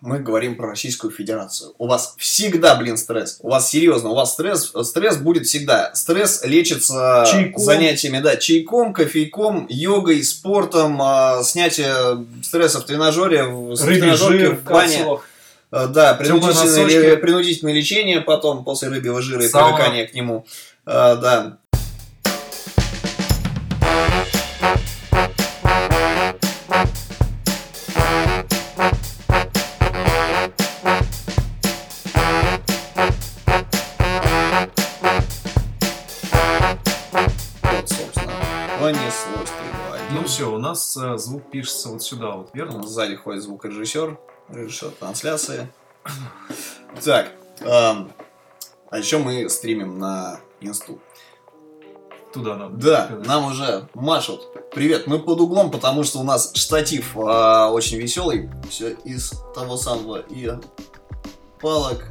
мы говорим про Российскую Федерацию. У вас всегда, блин, стресс. У вас серьезно, у вас стресс, стресс будет всегда. Стресс лечится Чайком. занятиями, да, чайком, кофейком, йогой, спортом, а, снятие стресса в тренажере, в, тренажерке, в бане. капсулах. Э, Да, принудительное, принудительное лечение потом, после рыбьего жира и Сауна. привыкания к нему. Э, Да. Э, звук пишется вот сюда, вот, верно? Сзади ходит звукорежиссер, режиссер трансляции. Так, эм, а еще мы стримим на инсту. Туда надо. Да, сказать. нам уже машут. Привет, мы под углом, потому что у нас штатив а, очень веселый. Все из того самого и палок.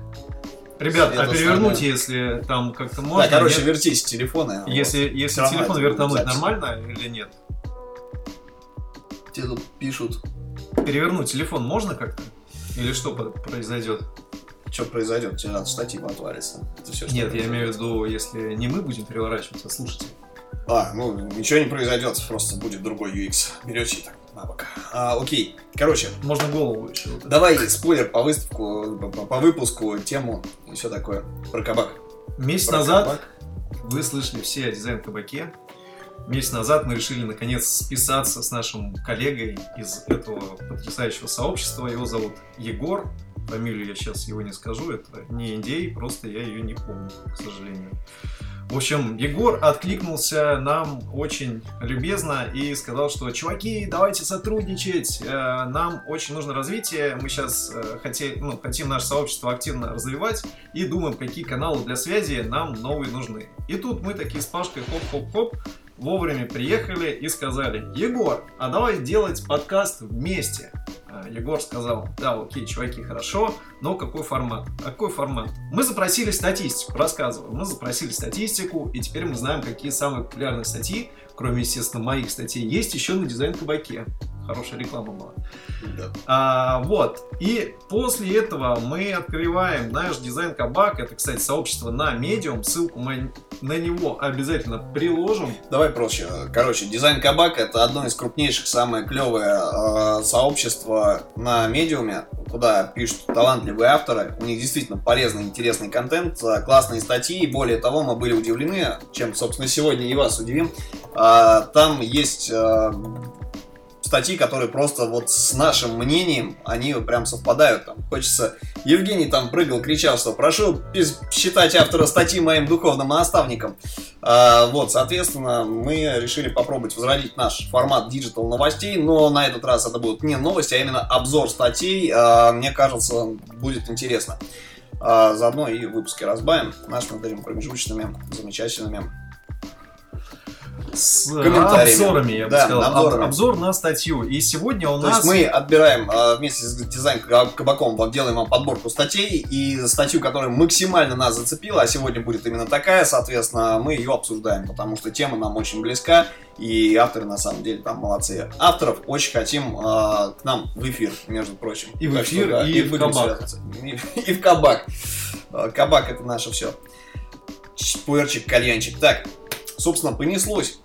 Ребят, а перевернуть, самое. если там как-то можно? да, короче, нет? вертись телефоны. Если, если Всё равно телефон вертануть запись. нормально или нет? Тебе тут пишут, Перевернуть телефон можно как-то? Или что произойдет? что произойдет, тебе от штатива отвалится. Это что Нет, я имею в виду, если не мы будем переворачивать, а слушатель. А, ну, ничего не произойдет, просто будет другой UX. Берете и так на бок. А, окей, короче, Можно голову еще. вот давай спойлер по выставку, по, по выпуску, тему и все такое. Про кабак. Месяц Про назад кабак. вы слышали все о дизайн-кабаке. Месяц назад мы решили наконец списаться с нашим коллегой из этого потрясающего сообщества. Его зовут Егор. Фамилию я сейчас его не скажу, это не индей, просто я ее не помню, к сожалению. В общем, Егор откликнулся нам очень любезно и сказал, что чуваки, давайте сотрудничать, э, нам очень нужно развитие, мы сейчас хотим, ну, хотим наше сообщество активно развивать и думаем, какие каналы для связи нам новые нужны. И тут мы такие с Пашкой хоп-хоп-хоп вовремя приехали и сказали, Егор, а давай делать подкаст вместе. А, Егор сказал, да, окей, чуваки, хорошо, но какой формат? Какой формат? Мы запросили статистику, рассказываю. Мы запросили статистику, и теперь мы знаем, какие самые популярные статьи, кроме, естественно, моих статей, есть еще на дизайн-кабаке. Хорошая реклама была. Да. А, вот. И после этого мы открываем наш дизайн кабак. Это, кстати, сообщество на Medium. Ссылку мы на него обязательно приложим. Давай проще. Короче, дизайн кабак это одно из крупнейших, самое клевое э, сообщество на медиуме, куда пишут талантливые авторы. У них действительно полезный, интересный контент, э, классные статьи. И более того, мы были удивлены, чем, собственно, сегодня и вас удивим. А, там есть э, статьи, которые просто вот с нашим мнением, они прям совпадают. Там хочется... Евгений там прыгал, кричал, что прошу считать автора статьи моим духовным наставником. А, вот, соответственно, мы решили попробовать возродить наш формат digital новостей, но на этот раз это будут не новости, а именно обзор статей. А, мне кажется, будет интересно. А, заодно и выпуски разбавим нашими вот промежуточными, замечательными С Комментариями. обзорами, я бы Да, сказал. обзорами. Об- обзор на статью. И сегодня у То нас... есть мы отбираем а, вместе с дизайн кабаком, вот делаем вам подборку статей, и статью, которая максимально нас зацепила, а сегодня будет именно такая, соответственно, мы ее обсуждаем, потому что тема нам очень близка, и авторы на самом деле там молодцы. Авторов очень хотим а, к нам в эфир, между прочим. И в Так эфир, что, да, и в будем кабак. И, и в кабак. А, Кабак это наше все. Пуэрчик, кальянчик. Так, собственно, понеслось.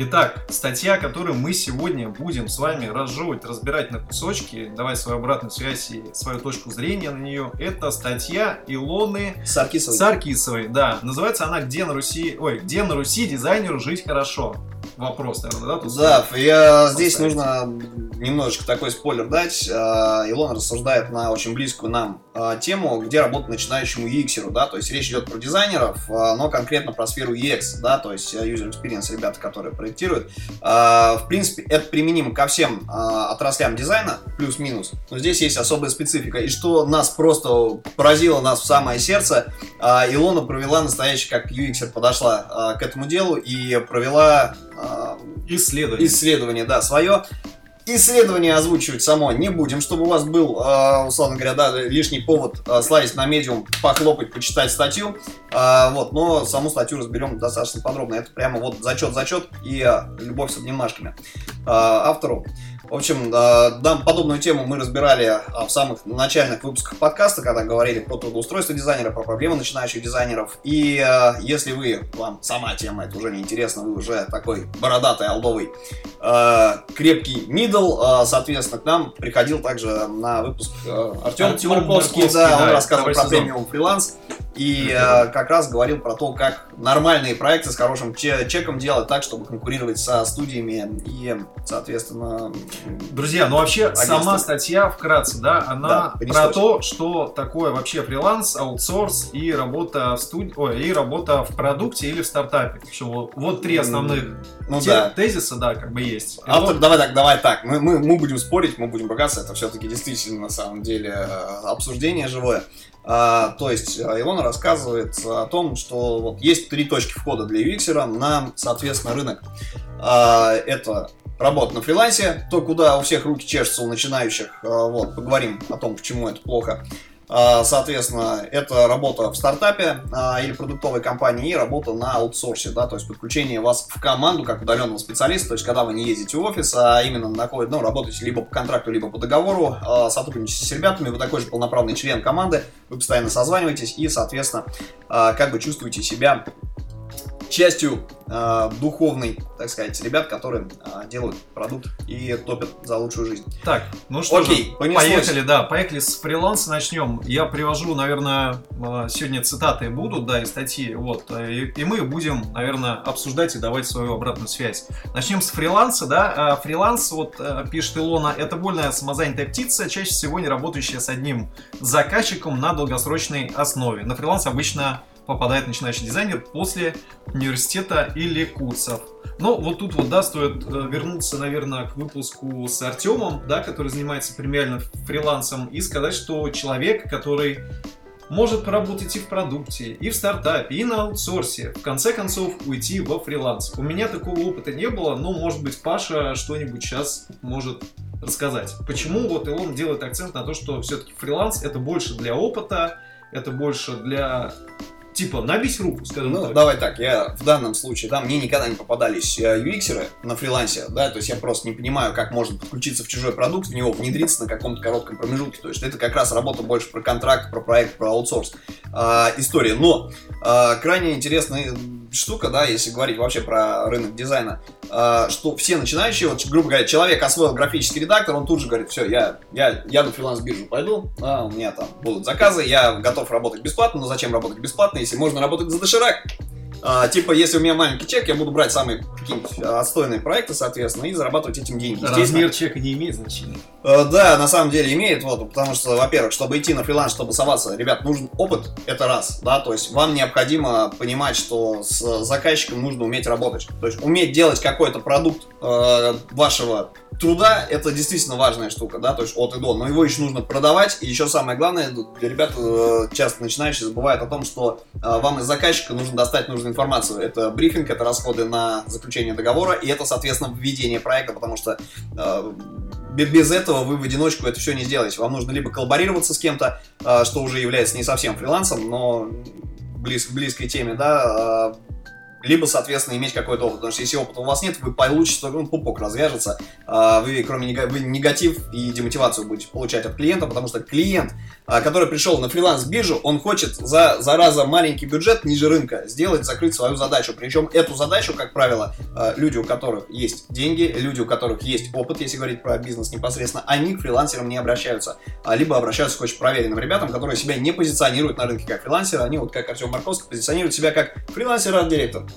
Итак, статья, которую мы сегодня будем с вами разжевывать, разбирать на кусочки, давать свою обратную связь и свою точку зрения на нее, это статья Илоны Саркисовый. Саркисовой, да. Называется она «Где на Руси...» Ой, «Где на Руси дизайнеру жить хорошо?» Вопрос, наверное, да? Тут Да, я здесь поставить. нужно немножечко такой спойлер дать. А, Илон рассуждает на очень близкую нам а, тему, где работать начинающему UX, да, то есть речь идет про дизайнеров, а, но конкретно про сферу UX, да, то есть а, user experience ребята, которые проектируют. В принципе, это применимо ко всем отраслям дизайна, плюс-минус, но здесь есть особая специфика. И что нас просто поразило нас в самое сердце, Илона провела настоящий, как UX подошла к этому делу и провела Исследование. исследование, да, свое. Исследование озвучивать само не будем, чтобы у вас был, э, условно говоря, да, лишний повод э, слазить на медиум, похлопать, почитать статью. Вот, но саму статью разберем достаточно подробно. Это прямо вот зачет-зачет и любовь с обнимашками автору. В общем, э, да, подобную тему мы разбирали а, в самых начальных выпусках подкаста, когда говорили про трудоустройство дизайнера, про проблемы начинающих дизайнеров. И э, если вы, вам сама тема это уже не интересна, вы уже такой бородатый, алдовый, э, крепкий мидл, э, соответственно, к нам приходил также на выпуск э, Артем Артем Марковский, да, он да, рассказывал про сезон. премиум фриланс. И э, как раз говорил про то, как нормальные проекты с хорошим че- чеком делать так, чтобы конкурировать со студиями и, соответственно, Друзья, ну вообще Агентство. сама статья вкратце, да, она Да, про то, что такое вообще фриланс, аутсорс и работа в студии, ой, и работа в продукте или в стартапе. В общем, вот, три основных ну те- да. тезиса, да, как бы есть. И Автор, вот- давай так, давай так. Мы, мы, мы будем спорить, мы будем ругаться. Это все-таки действительно на самом деле э, обсуждение живое. А, то есть э, Илона рассказывает о том, что вот есть три точки входа для UX на, соответственно, рынок. А, это работа на фрилансе, то, куда у всех руки чешутся у начинающих. А, вот, поговорим о том, почему это плохо. А, Соответственно, это работа в стартапе а, или продуктовой компании и работа на аутсорсе, да, то есть подключение вас в команду как удаленного специалиста, то есть когда вы не ездите в офис, а именно находите, ну, работаете либо по контракту, либо по договору, а, сотрудничаете с ребятами, вы такой же полноправный член команды, вы постоянно созваниваетесь и, соответственно, как бы чувствуете себя частью а, духовной, так сказать, ребят, которые а, делают продукт и топят за лучшую жизнь. Так, ну что Окей, же, понеслось. поехали, да, поехали с фриланса начнем. Я привожу, наверное, э, сегодня цитаты будут, да, из статьи, вот, э, и, и мы будем, наверное, обсуждать и давать свою обратную связь. Начнем с фриланса, да, А фриланс, вот, э, пишет Илона, это вольная самозанятая птица, чаще всего не работающая с одним заказчиком на долгосрочной основе. На фриланс обычно попадает начинающий дизайнер после университета или курсов. Но вот тут вот, да, стоит э, вернуться, наверное, к выпуску с Артемом, да, который занимается премиальным фрилансом, и сказать, что человек, который может поработать и в продукте, и в стартапе, и на аутсорсе, в конце концов уйти во фриланс. У меня такого опыта не было, но, может быть, Паша что-нибудь сейчас может рассказать. Почему вот Илон делает акцент на то, что все-таки фриланс это больше для опыта, это больше для типа набить руку, скажем Ну, так. давай так, я в данном случае, да, мне никогда не попадались э, UX-еры на фрилансе, да, то есть я просто не понимаю, как можно подключиться в чужой продукт, в него внедриться на каком-то коротком промежутке, то есть это как раз работа больше про контракт, про проект, про аутсорс а, история, но а, крайне интересная штука, да, если говорить вообще про рынок дизайна, а, что все начинающие, вот, грубо говоря, человек освоил графический редактор, он тут же говорит, все, я, я, я на фриланс-биржу пойду, а, у меня там будут заказы, я готов работать бесплатно, но зачем работать бесплатно, если можно работать за доширак? А, типа, если у меня маленький чек, я буду брать самые какие-нибудь а, отстойные проекты, соответственно, и зарабатывать этим деньги. Естественно, Размер чека не имеет значения. Э, Да, на самом деле имеет, вот, потому что, во-первых, чтобы идти на фриланс, чтобы соваться, ребят, нужен опыт, это раз, да, то есть вам необходимо понимать, что с заказчиком нужно уметь работать, то есть уметь делать какой-то продукт э, вашего труда, это действительно важная штука, да, то есть от и до, но его еще нужно продавать, и еще самое главное, ребят, э, часто начинающие, забывают о том, что э, вам из заказчика нужно достать нужную информацию, это брифинг, это расходы на заключение договора, и это, соответственно, введение проекта, потому что э, бе- без этого вы в одиночку это все не сделаете. Вам нужно либо коллаборироваться с кем-то, что уже является не совсем фрилансом, но близ, близкой теме, да, либо, соответственно, иметь какой-то опыт. Потому что если опыта у вас нет, вы получите, ну, пупок развяжется, а, вы, кроме негатив и демотивацию будете получать от клиента, потому что клиент, а, который пришел на фриланс-биржу, он хочет за, зараза маленький бюджет ниже рынка сделать, закрыть свою задачу. Причем эту задачу, как правило, а, люди, у которых есть деньги, люди, у которых есть опыт, если говорить про бизнес непосредственно, они к фрилансерам не обращаются. Либо обращаются к очень проверенным ребятам, которые себя не позиционируют на рынке как фрилансеры, они вот как Артем Марковский позиционируют себя как фрилансер-арт-директор.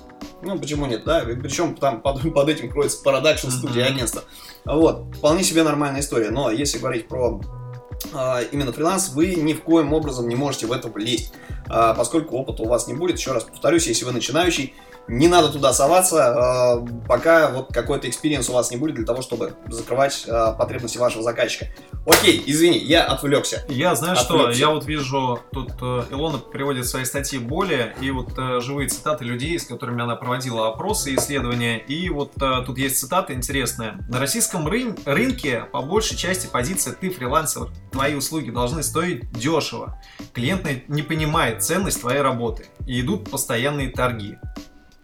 Ну, почему нет, да? Причем там под, под этим кроется продакшн студия Мгм. агентство. Вот, вполне себе нормальная история. Но если говорить про а, именно фриланс, вы ни в коем образом не можете в это влезть, а, поскольку опыта у вас не будет. Еще раз повторюсь, если вы начинающий, не надо туда соваться, а, пока вот какой-то experience у вас не будет для того, чтобы закрывать а, потребности вашего заказчика. Окей, извини, я отвлекся. Я знаю, что Отвлекся. я вот вижу, тут э, Илона приводит в своей статьи боли и вот э, живые цитаты людей, с которыми она проводила опросы и исследования. И вот э, тут есть цитата интересная. На российском рын- рынке по большей части позиция «ты фрилансер», твои услуги должны стоить дешево. Клиент не понимает ценность твоей работы и идут постоянные торги.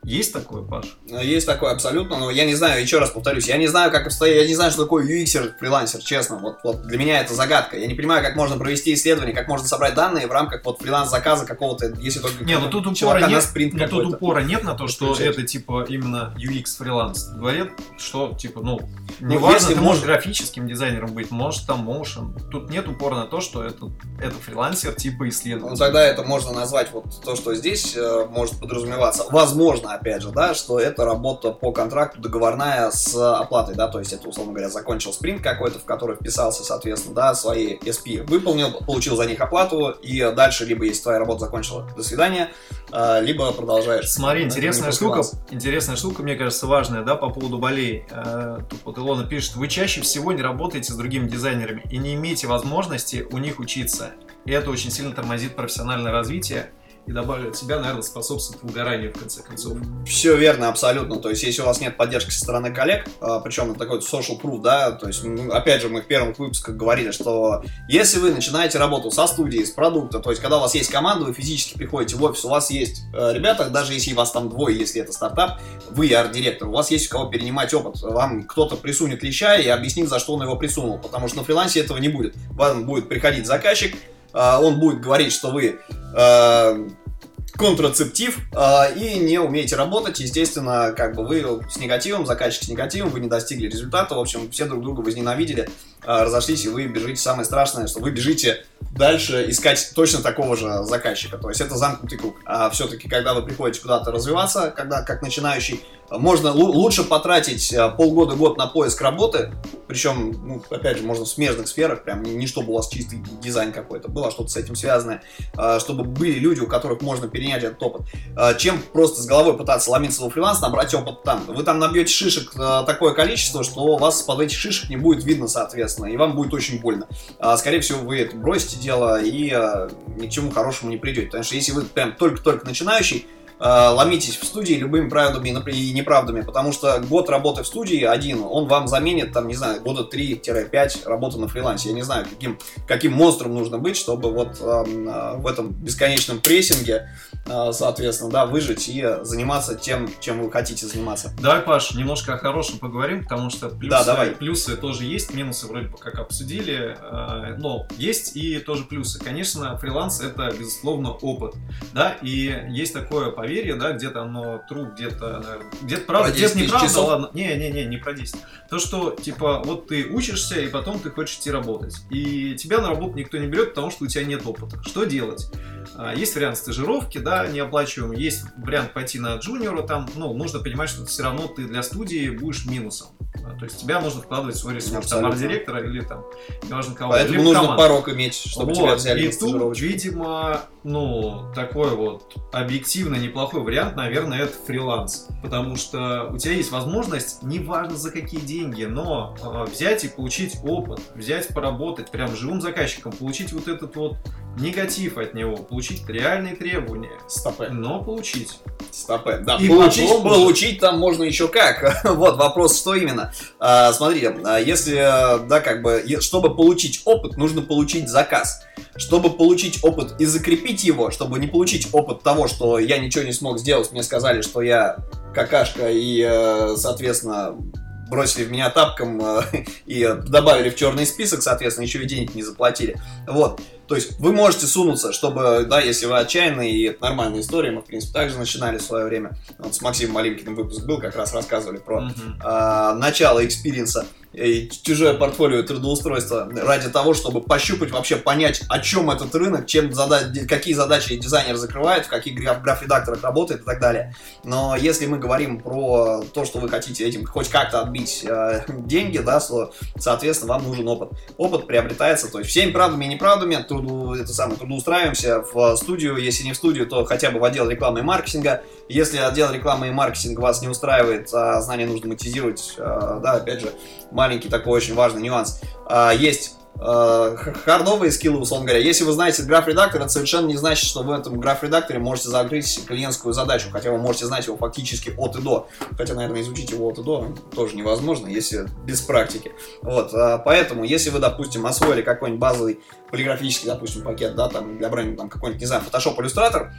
Есть такое, Паш? Ну, Есть такое абсолютно, но я не знаю, еще раз повторюсь, я не знаю, как обстоит, я не знаю, что такое UX фрилансер, честно, вот, вот для меня это загадка. Я не понимаю, как можно провести исследование, как можно собрать данные в рамках вот фриланс-заказа какого-то, если только Не, ну тут упора чувака на нет, спринт ну тут упора нет на то, что Подключать. это типа именно UX фриланс. Говорят, что типа, ну, Ну, неважно, если ты можешь можно- графическим дизайнером быть, может там motion. Тут нет упора на то, что это, это фрилансер типа Ну, исследователь. тогда это можно назвать вот то, что здесь э, может подразумеваться. Возможно, опять же, да, что это работа по контракту договорная с оплатой, да, то есть это, условно говоря, закончил спринт какой-то, в который вписался, соответственно, да, свои SP выполнил, получил за них оплату, и дальше либо, если твоя работа закончила, до свидания, э, либо продолжаешь. Смотри, интересная штука, интересная штука, мне кажется, важная, да, по поводу болей. Э, Тут вот Илона пишет, вы чаще всего не работаете с другими дизайнерами и не имеете возможности у них учиться. И это очень сильно тормозит профессиональное развитие и добавлю от себя, наверное, способствует выгоранию, в конце концов. Все верно, абсолютно. То есть, если у вас нет поддержки со стороны коллег, а, причем это такой social proof, да, то есть, ну, опять же, мы в первых выпусках говорили, что если вы начинаете работу со студии, с продукта, то есть, когда у вас есть команда, вы физически приходите в офис, у вас есть э, ребята, даже если вас там двое, если это стартап, вы арт-директор, у вас есть у кого перенимать опыт, вам кто-то присунет леща и объяснит, за что он его присунул, потому что на фрилансе этого не будет. Вам будет приходить заказчик, он будет говорить, что вы э, контрацептив э, и не умеете работать, естественно, как бы вы с негативом, заказчик с негативом, вы не достигли результата, в общем, все друг друга возненавидели, разошлись, и вы бежите. Самое страшное, что вы бежите дальше искать точно такого же заказчика, то есть это замкнутый круг. А все-таки, когда вы приходите куда-то развиваться, когда как начинающий, можно лу- лучше потратить э, полгода-год на поиск работы, причем, ну, опять же, можно в смежных сферах, прям не, не чтобы у вас чистый дизайн какой-то был, а что-то с этим связанное, а, чтобы были люди, у которых можно перенять этот опыт, А, чем просто с головой пытаться ломиться во фриланс, набрать опыт там. Вы там набьете шишек а, такое количество, что у вас под этих шишек не будет видно, соответственно, и вам будет очень больно. А, Скорее всего, вы это бросите дело и а, ни к чему хорошему не придете. Потому что если вы прям только-только начинающий, ломитесь в студии любыми правдами и неправдами, потому что год работы в студии один, он вам заменит, там, не знаю, года 3-5 работы на фрилансе. Я не знаю, каким, каким монстром нужно быть, чтобы вот эм, э, в этом бесконечном прессинге, э, соответственно, да, выжить и заниматься тем, чем вы хотите заниматься. Давай, Паш, немножко о хорошем поговорим, потому что плюсы, Да, давай. плюсы тоже есть, минусы вроде бы как обсудили, э, но есть и тоже плюсы. Конечно, фриланс это, безусловно, опыт, да, и есть такое поверье, да, где-то оно true, где-то, где-то правда, Про 10 где-то неправда, часов? ладно, не-не-не, не про 10. То, что, типа, вот ты учишься, и потом ты хочешь идти работать, и тебя на работу никто не берет, потому что у тебя нет опыта. Что делать? А, Есть вариант стажировки, да, неоплачиваемый, есть вариант пойти на джуниора, там, ну, нужно понимать, что все равно ты для студии будешь минусом. А, То есть тебя нужно вкладывать в свой ресурс, там, Абсолютно. арт-директора или там, неважно кого. Поэтому нужно команду. порог иметь, чтобы тебя Вот, взяли и тут, видимо, ну, такой вот объективно неплохой вариант, наверное, это фриланс. Потому что у тебя есть возможность, неважно за какие деньги, но э, взять и получить опыт, взять поработать прям живым заказчиком, получить вот этот вот негатив от него, получить реальные требования, Стопэ. но получить. Стопэ. Да, И получить, потом получить там можно еще как. вот вопрос, что именно. А, смотрите, а, если, а, да, как бы, чтобы получить опыт, нужно получить заказ. Чтобы получить опыт и закрепить его, чтобы не получить опыт того, что я ничего не смог сделать, мне сказали, что я какашка и, э, соответственно, бросили в меня тапком э, и добавили в черный список, соответственно, еще и денег не заплатили. Вот. То есть вы можете сунуться, чтобы, да, если вы отчаянные, и это нормальная история, мы, в принципе, также начинали в свое время. Вот с Максимом Малинкиным выпуск был, как раз рассказывали про Мгм. а, начало experience а и чужое портфолио трудоустройства ради того, чтобы пощупать, вообще понять, о чем этот рынок, чем зада- какие задачи дизайнер закрывает, в каких граф- граф-редакторах работает и так далее. Но если мы говорим про то, что вы хотите этим хоть как-то отбить э, деньги, да, то, соответственно, вам нужен опыт. Опыт приобретается, то есть всеми правдами и неправдами труду, это самое, трудоустраиваемся в студию, если не в студию, то хотя бы в отдел рекламы и маркетинга. Если отдел рекламы и маркетинга вас не устраивает, а знания нужно монетизировать, э, да, опять же, маленький такой очень важный нюанс. А, Есть э, хардовые скиллы, условно говоря. Если вы знаете граф-редактор, это совершенно не значит, что в этом граф-редакторе можете закрыть клиентскую задачу, хотя вы можете знать его фактически от и до. Хотя, наверное, изучить его от и до тоже невозможно, если без практики. Вот, а, поэтому, если вы, допустим, освоили какой-нибудь базовый полиграфический, допустим, пакет, да, там, для бренда, там, какой-нибудь, не знаю, Photoshop, Illustrator,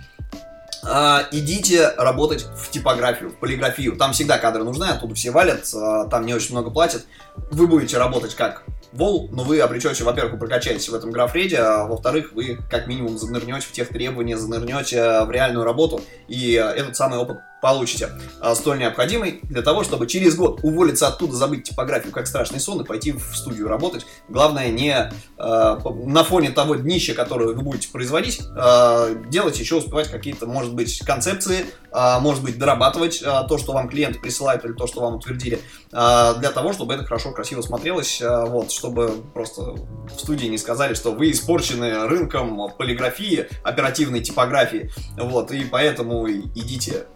а, идите работать в типографию, в полиграфию. Там всегда кадры нужны, оттуда все валят, там не очень много платят. Вы будете работать как вол, но вы обречете, во-первых, прокачаетесь в этом графреде, а во-вторых, вы как минимум занырнете в тех требования, занырнете в реальную работу, и этот самый опыт получите, а, столь необходимый для того, чтобы через год уволиться оттуда, забыть типографию как страшный сон и пойти в студию работать. Главное не э, на фоне того днища, которое вы будете производить, э, делать еще успевать какие-то, может быть, концепции, э, может быть, дорабатывать э, то, что вам клиенты присылают или то, что вам утвердили, э, для того, чтобы это хорошо, красиво смотрелось, э, вот, чтобы просто в студии не сказали, что вы испорчены рынком полиграфии, оперативной типографии, вот, и поэтому идите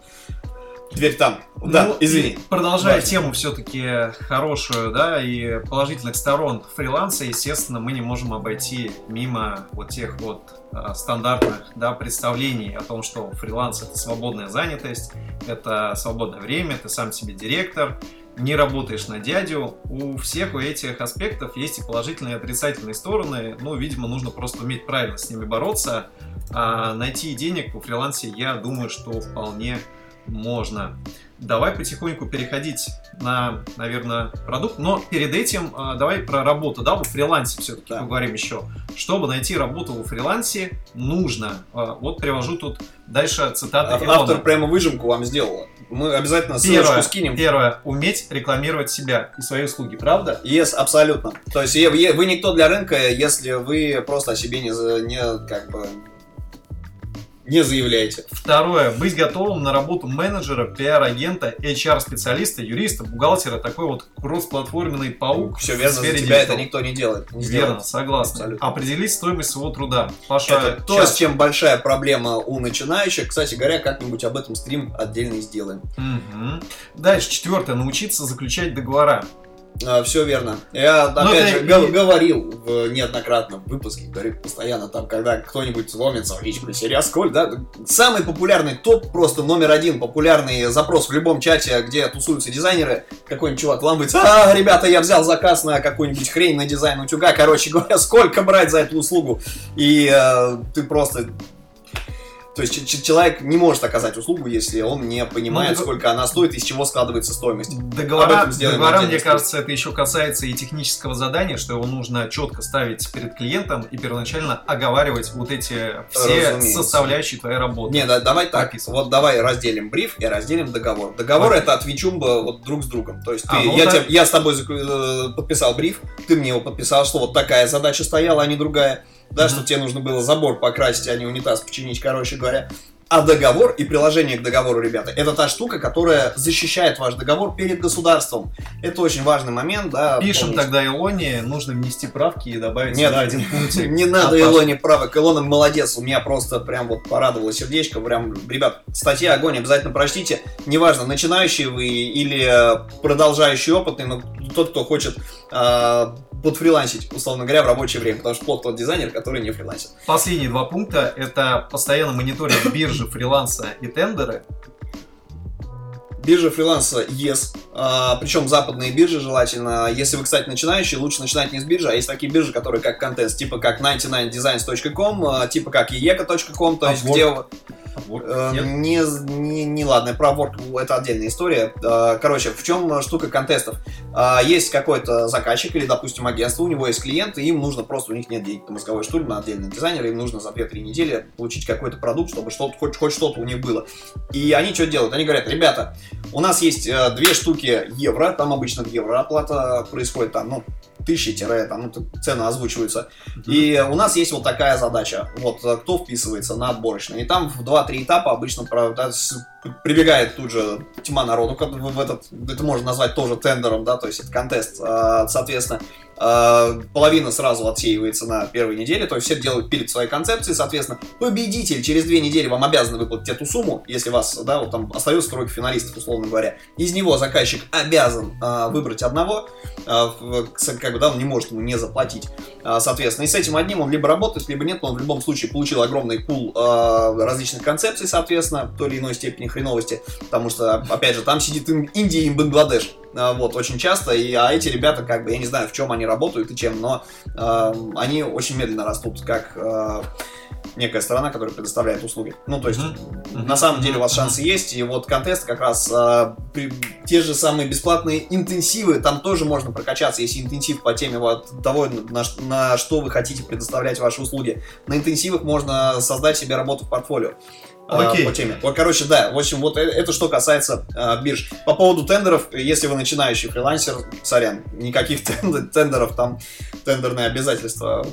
Дверь там. Да, ну, извини. Продолжая Важно. тему все-таки хорошую, да, и положительных сторон фриланса, естественно, мы не можем обойти мимо вот тех вот э, стандартных, да, представлений о том, что фриланс это свободная занятость, это свободное время, ты сам себе директор, не работаешь на дядю. У всех у этих аспектов есть и положительные, и отрицательные стороны. Ну, видимо, нужно просто уметь правильно с ними бороться. А найти денег в фрилансе, я думаю, что вполне можно. Давай потихоньку переходить на, наверное, продукт. Но перед этим э, давай про работу, да, во фрилансе все-таки да. поговорим еще. Чтобы найти работу во фрилансе, нужно. Э, вот привожу тут дальше цитаты Автор прямо выжимку вам сделала. Мы обязательно ссылочку первое, скинем. Первое. Уметь рекламировать себя и свои услуги, правда? Yes, абсолютно. То есть вы никто для рынка, если вы просто о себе не, не как бы не заявляйте. Второе. Быть готовым на работу менеджера, пиар-агента, HR-специалиста, юриста, бухгалтера. Такой вот кроссплатформенный паук. Все верно, за тебя digital. это никто не делает. Не верно, сделает. согласен. Абсолютно. Определить стоимость своего труда. Паша, это то, с чем большая проблема у начинающих. Кстати говоря, как-нибудь об этом стрим отдельно сделаем. Угу. Дальше, четвертое. Научиться заключать договора. А, все верно. Я, Но ну, опять же, г- говорил в неоднократном выпуске, говорю постоянно там, когда кто-нибудь ломится в личку Сериасколь, да, самый популярный топ, просто номер один популярный запрос в любом чате, где тусуются дизайнеры, какой-нибудь чувак ламывается, а, ребята, я взял заказ на какую-нибудь хрень на дизайн утюга, короче говоря, сколько брать за эту услугу? И э, ты просто то есть человек не может оказать услугу, если он не понимает, ну, сколько она стоит и из чего складывается стоимость. Договора, договора мне кажется, это еще касается и технического задания, что его нужно четко ставить перед клиентом и первоначально оговаривать вот эти все Разумеется. составляющие твоей работы. Не, да, давай так, так вот давай разделим бриф и разделим договор. Договор okay. это от Вичумба вот друг с другом. То есть ты, а, ну, я, так... тебе, я с тобой э, подписал бриф, ты мне его подписал, что вот такая задача стояла, а не другая да, mm-hmm. что тебе нужно было забор покрасить, а не унитаз починить, короче говоря. А договор и приложение к договору, ребята, это та штука, которая защищает ваш договор перед государством. Это очень важный момент, да. Пишем помните. тогда Илоне, нужно внести правки и добавить Нет, сюда один пунктик. Не надо Илоне правок. Илона молодец, у меня просто прям вот порадовало сердечко. Прям, ребят, статья огонь, обязательно прочтите. Неважно, начинающий вы или продолжающий опытный, но тот, кто хочет э, подфрилансить, условно говоря, в рабочее время, потому что плохо тот дизайнер, который не фрилансит. Последние два пункта — это постоянно мониторить биржи фриланса и тендеры, Биржа фриланса yes. А, причем западные биржи желательно. Если вы, кстати, начинающий, лучше начинать не с биржи, а есть такие биржи, которые как контест, типа как 99designs.com, а, типа как eeka.com, то есть где... Э, не, не, не ладно, про Work это отдельная история. Э, короче, в чем штука контестов? Э, есть какой-то заказчик или, допустим, агентство, у него есть клиент, и им нужно просто, у них нет денег на мозговой штурм, на отдельный дизайнер, им нужно за 2-3 недели получить какой-то продукт, чтобы что-то, хоть, хоть что-то у них было. И они что делают? Они говорят, ребята, у нас есть две штуки евро, там обычно евро оплата происходит, там, ну, тысячи там, ну, цены озвучиваются. Mm-hmm. И у нас есть вот такая задача. Вот кто вписывается на отборочный. И там в 2-3 этапа обычно правда, прибегает тут же тьма народу в этот, это можно назвать тоже тендером, да, то есть это контест. А, соответственно, половина сразу отсеивается на первой неделе, то есть все делают перед своей концепцией, соответственно, победитель через две недели вам обязан выплатить эту сумму, если вас, да, вот там остается тройка финалистов, условно говоря. Из него заказчик обязан а, выбрать одного, а, как бы, да, он не может ему не заплатить, а, соответственно. И с этим одним он либо работает, либо нет, но он в любом случае получил огромный пул а, различных концепций, соответственно, в той или иной степени хреновости, потому что, опять же, там сидит Индия и Бангладеш, вот, очень часто, и, а эти ребята, как бы, я не знаю, в чем они работают и чем, но э, они очень медленно растут, как э, некая сторона, которая предоставляет услуги. Ну, то есть, Мгм. на самом деле у вас шансы есть, и вот контест как раз а, при- те же самые бесплатные интенсивы, там тоже можно прокачаться, если интенсив по теме вот того, на, на что вы хотите предоставлять ваши услуги. На интенсивах можно создать себе работу в портфолио. А, Окей. по теме. Вот, короче, да, в общем, вот э- это что касается а, бирж. По поводу тендеров, если вы начинающий фрилансер, сорян, никаких тен- тендеров, там тендерные обязательства.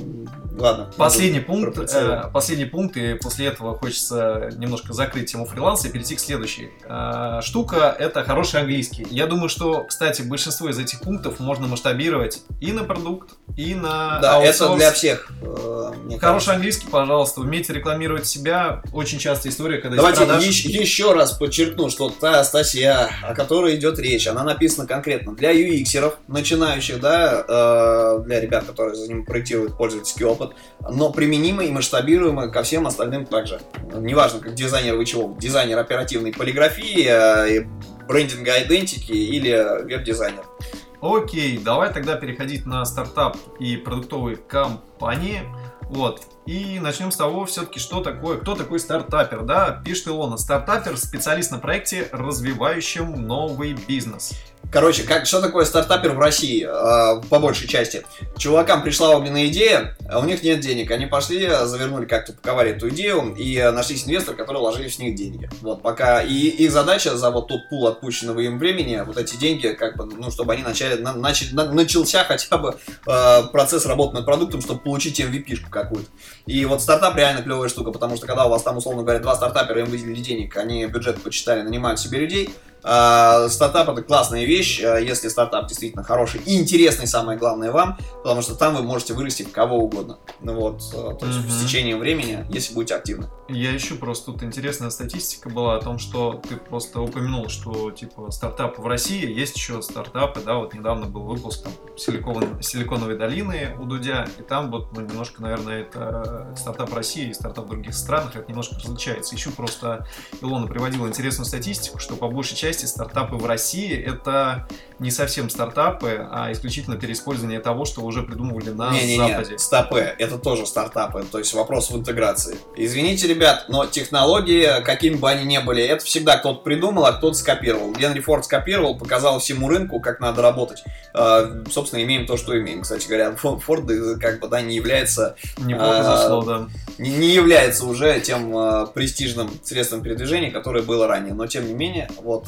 Ладно. Последний пункт, э, последний пункт, и после этого хочется немножко закрыть тему фриланса и перейти к следующей. Э, штука — это хороший английский. Я думаю, что, кстати, большинство из этих пунктов можно масштабировать и на продукт, и на Да, это аутсорс. для всех. э, кажется. Хороший английский, пожалуйста, умейте рекламировать себя. Очень частая история, когда Давайте продаж... ещ- еще раз подчеркну, что та статья, о которой идет речь, она написана конкретно для UX-еров, начинающих, да, э, для ребят, которые за ним проектируют пользовательский опыт, но применима и масштабируема ко всем остальным также. Неважно, как дизайнер вы чего, дизайнер оперативной полиграфии, э, брендинга идентики или веб-дизайнер. Окей, давай тогда переходить на стартап и продуктовые компании. Вот. И начнем с того, все-таки, что такое, кто такой стартапер, да? Пишет Илона, стартапер, специалист на проекте, развивающем новый бизнес. Короче, как, что такое стартапер в России, э, по большей части? Чувакам пришла огненная идея, а у них нет денег. Они пошли, завернули как-то, паковали эту идею, и нашлись инвесторы, которые вложили в них деньги. Вот, пока... И их задача за вот тот пул отпущенного им времени, вот эти деньги, как бы, ну, чтобы они начали, на- начали, на- начался хотя бы э, процесс работы над продуктом, чтобы получить MVP-шку какую-то. И вот стартап реально клевая штука, потому что когда у вас там, условно говоря, два стартапера, им выделили денег, они бюджет почитали, нанимают себе людей, стартап это классная вещь, а, если стартап действительно хороший и интересный, самое главное вам, потому что там вы можете вырасти кого угодно. Ну вот, а, то есть Мгм. с течением времени, если будете активны. Я ищу просто тут интересная статистика была о том, что ты просто упомянул, что типа стартапы в России, есть еще стартапы, да, вот недавно был выпуск там Силикон- Силиконовой долины у Дудя, и там вот ну, немножко, наверное, это стартап России и стартап в других странах, это немножко различается. Ищу просто, Илона приводила интересную статистику, что по большей части стартапы в России. Это не совсем стартапы, а исключительно переиспользование того, что уже придумывали на Не-не-не, Западе. стопы, это тоже стартапы, то есть вопрос в интеграции. Извините, ребят, но технологии, какими бы они ни были, это всегда кто-то придумал, а кто-то скопировал. Генри Форд скопировал, показал всему рынку, как надо работать. А, собственно, имеем то, что имеем. Кстати говоря, Фо- Форд э, как бы, да, не является Неплохо а, зашло, да. не, не является уже тем э, престижным средством передвижения, которое было ранее. Но тем не менее, вот.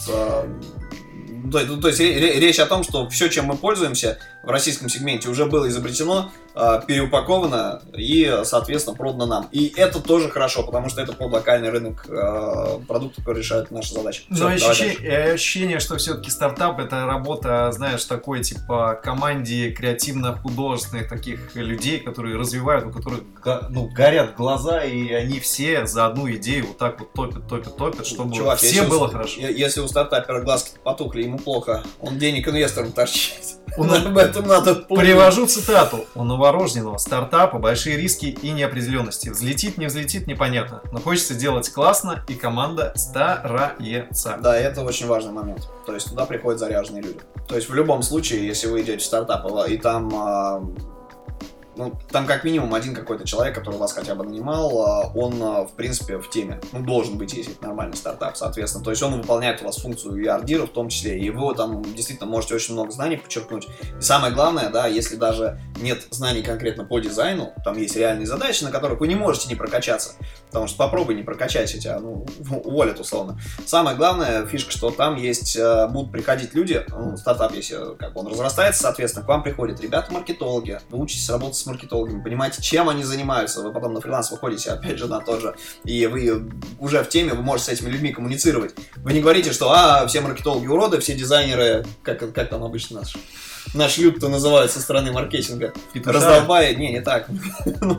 То, есть- то есть ре- ре- речь о том, что все, чем мы пользуемся в российском сегменте, уже было изобретено, э, переупаковано и, соответственно, продано нам. И это тоже хорошо, потому что это под локальный рынок э, продуктов, которые решают наши задачи. Всё, Но давай ощущение, э, ощущение, что все-таки стартап это работа, знаешь, такой типа команде креативно-художественных таких людей, которые развивают, у которых ну, горят глаза, и они все за одну идею вот так вот топят, топят, топят, чтобы Чувак, всем если у- было хорошо. Если у стартапера глазки потухли, ему плохо. Он денег инвесторам торчит. Он- Об этом надо помнить. Привожу цитату. У новорожденного стартапа большие риски и неопределенности. Взлетит, не взлетит, непонятно. Но хочется делать классно, и команда старается. Да, это очень важный момент. То есть туда приходят заряженные люди. То есть в любом случае, если вы идете в стартап, и там, а, ну, там как минимум один какой-то человек, который вас хотя бы нанимал, а, он, а, в принципе, в теме. Ну, должен быть, если это нормальный стартап, соответственно. То есть он выполняет у вас функцию ERD в том числе, и вы там действительно можете очень много знаний подчеркнуть. И самое главное, да, если даже нет знаний конкретно по дизайну, там есть реальные задачи, на которых вы не можете не прокачаться, потому что попробуй не прокачайся, тебя, ну, уволят условно. Самое главное, фишка, что там есть, э, будут приходить люди, ну, стартап, если как он разрастается, соответственно, к вам приходят ребята-маркетологи, вы учитесь работать с маркетологами, понимаете, чем они занимаются, вы потом на фриланс выходите, опять же, на то же, и вы уже в теме, вы можете с этими людьми коммуницировать. Вы не говорите, что, а, все маркетологи уроды, все дизайнеры, как, как там обычно наш, наш люд-то называют со стороны маркетинга. Раздолбай, не, не так. Ну,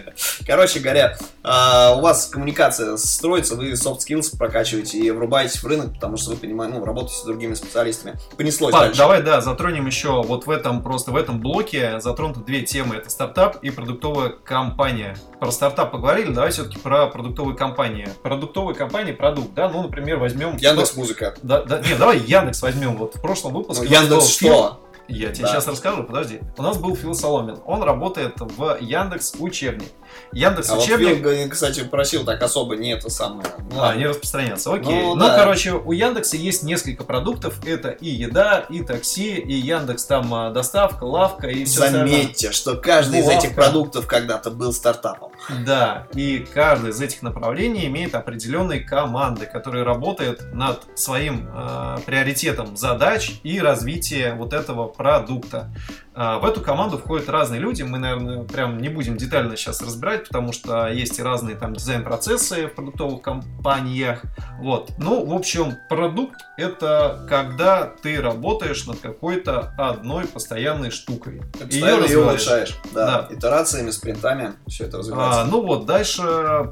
Короче говоря, а, у вас коммуникация строится, вы soft skills прокачиваете и врубаетесь в рынок, потому что вы понимаете, ну, работаете с другими специалистами. Понеслось Паш, дальше. давай, да, затронем еще вот в этом, просто в этом блоке затронуты две темы. Это стартап и продуктовая компания. Про стартап поговорили, давай все-таки про продуктовые компании. Продуктовые компании, продукт, да, ну, например, возьмем... Яндекс Музыка. Да, да, нет, давай Яндекс возьмем. Вот в прошлом Ну, выпуске у нас был Яндекс фильм- что? Я тебе Да. сейчас расскажу, подожди. У нас был Фил Соломин. Он работает в Яндекс Учебник. Яндекс А вот Учебник Фил, кстати, просил так особо не это самое. Ну, А, не распространяться, окей. Ну, Ну, да. короче, у Яндекса есть несколько продуктов. Это и еда, и такси, и Яндекс там а, доставка, лавка и все Заметьте, что каждый из Булавка. этих продуктов когда-то был стартапом. Да, и каждый из этих направлений имеет определенные команды, которые работают над своим э, приоритетом задач и развития вот этого продукта. А, в эту команду входят разные люди. Мы, наверное, прям не будем детально сейчас разбирать, потому что есть и разные там дизайн-процессы в продуктовых компаниях. Вот. Ну, в общем, продукт это когда ты работаешь над какой-то одной постоянной штукой. Ты постоянно ее развиваешь. улучшаешь. Да. Да. Итерациями, спринтами, все это А, развивается. ну вот, дальше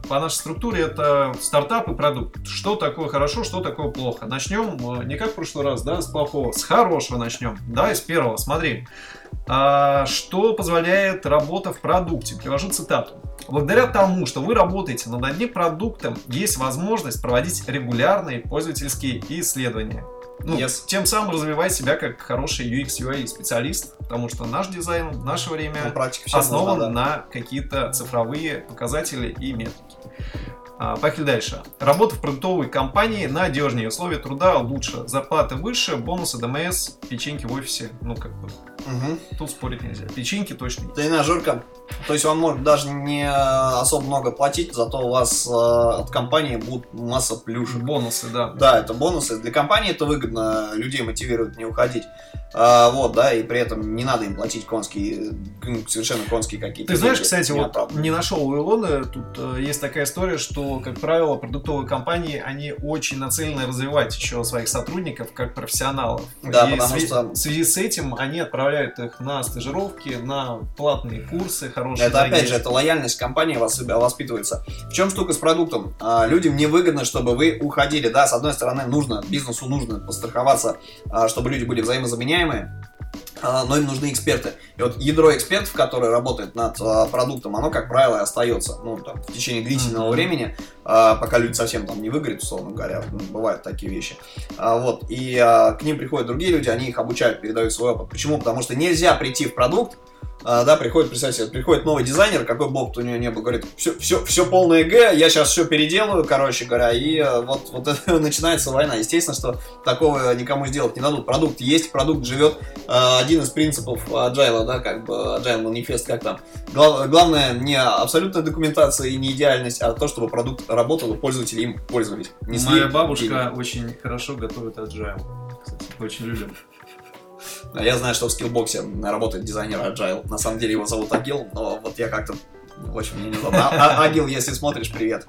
по нашей структуре это стартап и продукт. Что такое хорошо, что такое плохо. Начнем э, не как в прошлый раз, да, с плохого, с хорошего начнем. Да, из первого, смотри. А, что позволяет работа в продукте? Привожу цитату. Благодаря тому, что вы работаете над одним продуктом, есть возможность проводить регулярные пользовательские исследования. Ну, Yes. Тем самым развивать себя как хороший UX, UI специалист, потому что наш дизайн в наше время Ну, основан нужна, да. на какие-то цифровые показатели и метрики. А, Поехали дальше. Работа в продуктовой компании надежнее, условия труда лучше, зарплаты выше, бонусы, ДМС, печеньки в офисе. Ну, как бы, Мгм. тут спорить нельзя. Печеньки точно есть. Тренажерка. То есть он может даже не особо много платить, зато у вас э, от компании будут масса плюшек. Бонусы, да. Да, это бонусы. Для компании это выгодно, людей мотивирует не уходить. А, вот, да, и при этом не надо им платить конские, совершенно конские какие-то Ты знаешь, деньги. кстати, вот Неоправданные. не нашел у Илоны, тут э, есть такая история, что, как правило, продуктовые компании, они очень нацелены развивать еще своих сотрудников как профессионалов. Да, И потому в связи- что- В связи с этим они отправляют их на стажировки, на платные курсы, хорошие. Это опять же, это лояльность компании вас воспитывается. В чем штука с продуктом? А, людям невыгодно, чтобы вы уходили. Да, с одной стороны, нужно, бизнесу нужно постраховаться, а, чтобы люди были взаимозаменяемые. А, Но им нужны эксперты. И вот ядро экспертов, которые работают над а, продуктом, оно, как правило, и остается ну, там, в течение длительного Мгм. времени, а, пока люди совсем там не выгорят, условно говоря. Ну, Бывают такие вещи. А, вот. И а, к ним приходят другие люди, они их обучают, передают свой опыт. Почему? Потому что нельзя прийти в продукт, а, да, приходит, представьте себе, приходит новый дизайнер, какой опыт у него не был, говорит, все, все, все полное Г, я сейчас все переделаю, короче говоря, и э, вот, вот это начинается война. Естественно, что такого никому сделать не дадут. Продукт есть, продукт живет. А, Один из принципов agile, да, как бы agile манифест, как там. Гла- Главное не абсолютная документация и не идеальность, а то, чтобы продукт работал и пользователи им пользовались. Несли Моя бабушка деньги. очень хорошо готовит agile. Кстати, очень любим. А Я знаю, что в скиллбоксе работает дизайнер Agile. На самом деле его зовут Агил, но вот я как-то... Общем, мне не удобно. А- а- Агил, если смотришь, привет.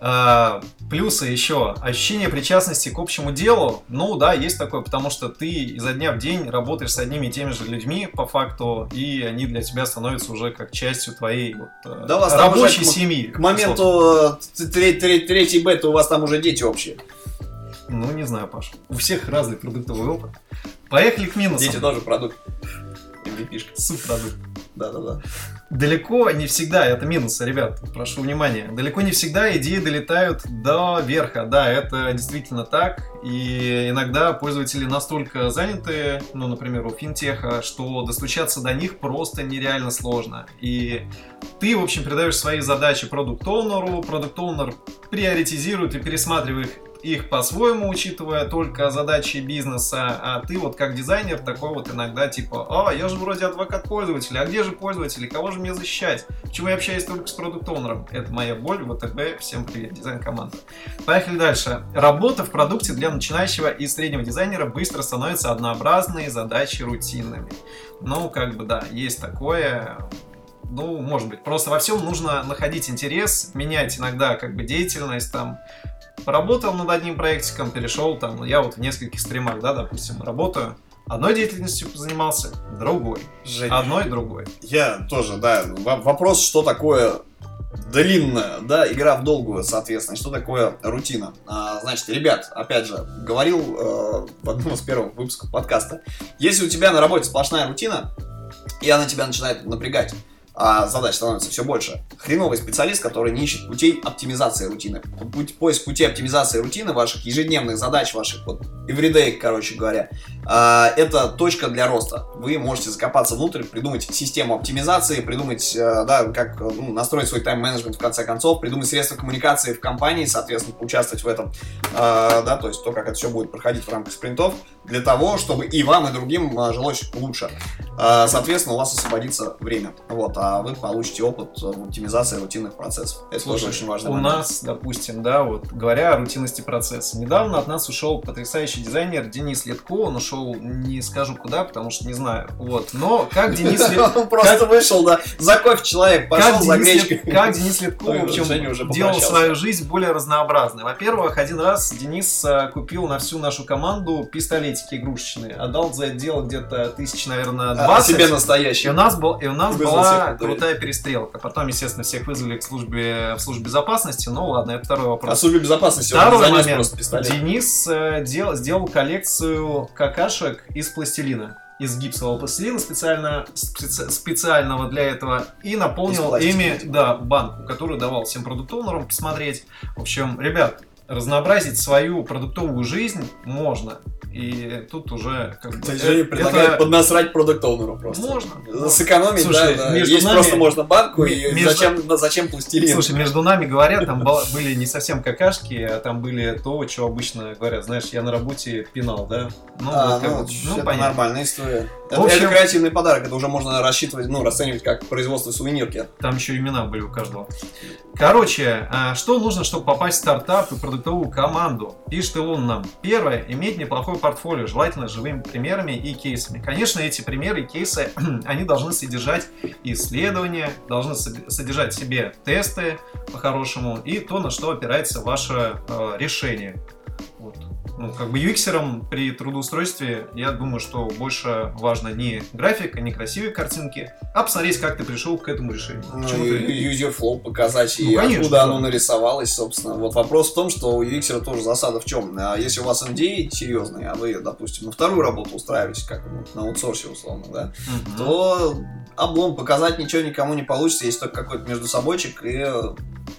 А, плюсы еще. Ощущение причастности к общему делу. Ну да, есть такое, потому что ты изо дня в день работаешь с одними и теми же людьми по факту, и они для тебя становятся уже как частью твоей вот, э, Да вас рабочей уже семьи. К моменту э, тре- тре- третьей беты у вас там уже дети общие. Ну, не знаю, Паш. У всех разный продуктовый опыт. Поехали к минусам. Дети тоже продукт. MVP-шка. Субпродукт. Да-да-да. Далеко не всегда, это минусы, ребят, прошу внимания. Далеко не всегда идеи долетают до верха. Да, это действительно так. И иногда пользователи настолько заняты, ну, например, у финтеха, что достучаться до них просто нереально сложно. И ты, в общем, передаешь свои задачи продукт-оунеру, продукт-оунер приоритизирует и пересматривает их по-своему, учитывая только задачи бизнеса, а ты вот как дизайнер такой вот иногда типа, а, я же вроде адвокат пользователя, а где же пользователи, кого же мне защищать? Почему я общаюсь только с продукт-оунером? Это моя боль, ВТБ, всем привет, дизайн-команда. Поехали дальше. Работа в продукте для начинающего и среднего дизайнера быстро становится однообразной, задачи рутинными. Ну, как бы да, есть такое, ну, может быть, просто во всем нужно находить интерес, менять иногда как бы деятельность, там, поработал над одним проектиком, перешел там, я вот в нескольких стримах, да, допустим, работаю, одной деятельностью занимался, другой, Жень, одной, другой. я тоже, да. Вопрос, что такое длинная, да, игра в долгую, соответственно, что такое рутина. А, значит, ребят, опять же, говорил э, в одном из первых выпусков подкаста, если у тебя на работе сплошная рутина, и она тебя начинает напрягать, а задач становится все больше. Хреновый специалист, который не ищет путей оптимизации рутины. Поиск путей оптимизации рутины ваших ежедневных задач, ваших вот everyday, короче говоря, а, это точка для роста. Вы можете закопаться внутрь, придумать систему оптимизации, придумать, э, да, как ну, настроить свой тайм-менеджмент в конце концов, придумать средства коммуникации в компании, соответственно, поучаствовать в этом, а, да, то есть то, как это все будет проходить в рамках спринтов, для того, чтобы и вам, и другим а, жилось лучше. Соответственно, у вас освободится время, вот, а вы получите опыт в оптимизации рутинных процессов. Это Слушай, тоже очень важно. У нас, допустим, да, вот говоря о рутинности процесса, недавно от нас ушел потрясающий дизайнер Денис Летко, он ушел не скажу куда, потому что не знаю, вот, но как Денис Летко... Он просто вышел, да, за кофе человек, пошел за гречкой. Как Денис Летко, в общем, делал свою жизнь более разнообразной. Во-первых, один раз Денис а, купил на всю нашу команду пистолетики игрушечные. Отдал за это дело где-то тысяч, наверное, А, 20. себе И настоящий. у нас, был, и у нас Вызвал была крутая перестрелка. Потом, естественно, всех вызвали к службе, в службе безопасности. Ну ладно, это второй А вопрос. службе безопасности Второй момент. просто пистолет. Денис э, дел- сделал коллекцию какашек из пластилина. Из гипсового пластилина специально, специ- специального для этого. И наполнил ими да, банку, которую давал всем продукт-оунерам посмотреть. В общем, ребят, разнообразить свою продуктовую жизнь можно. И тут уже как бы, есть э, Женя предлагает это поднасрать продукт оунеру просто. Можно. Сэкономить, Слушай, да, да. между Есть нами- просто можно банку, и между- зачем, зачем пластилин? Слушай, между нами говоря, там были не совсем какашки, а там были то, что обычно говорят. Знаешь, я на работе пинал, да? Ну, а, вот как ну, ну, это понятно. нормальная история. Это, В общем- это креативный подарок, это уже можно рассчитывать, ну, расценивать как производство сувенирки. Там еще имена были у каждого. Короче, а, что нужно, чтобы попасть в стартап и продуктовую команду? Пишет он нам. Первое, иметь неплохое портфолио, желательно живыми примерами и кейсами. Конечно, эти примеры и кейсы, они должны содержать исследования, должны сод- содержать в себе тесты по-хорошему и то, на что опирается ваше э, решение. Вот. Ну, как бы UX при трудоустройстве, я думаю, что больше важно не графика, не красивые картинки, а посмотреть, как ты пришел к этому решению. Ну, user flow показать, Ну, и конечно, откуда да. оно нарисовалось, собственно. Вот вопрос в том, что у UX тоже засада в чем? А Если у вас MDA серьезный, а вы, допустим, на вторую работу устраиваетесь, как на аутсорсе условно, да, Мгм. то облом показать ничего никому не получится, есть только какой-то между собойчик, и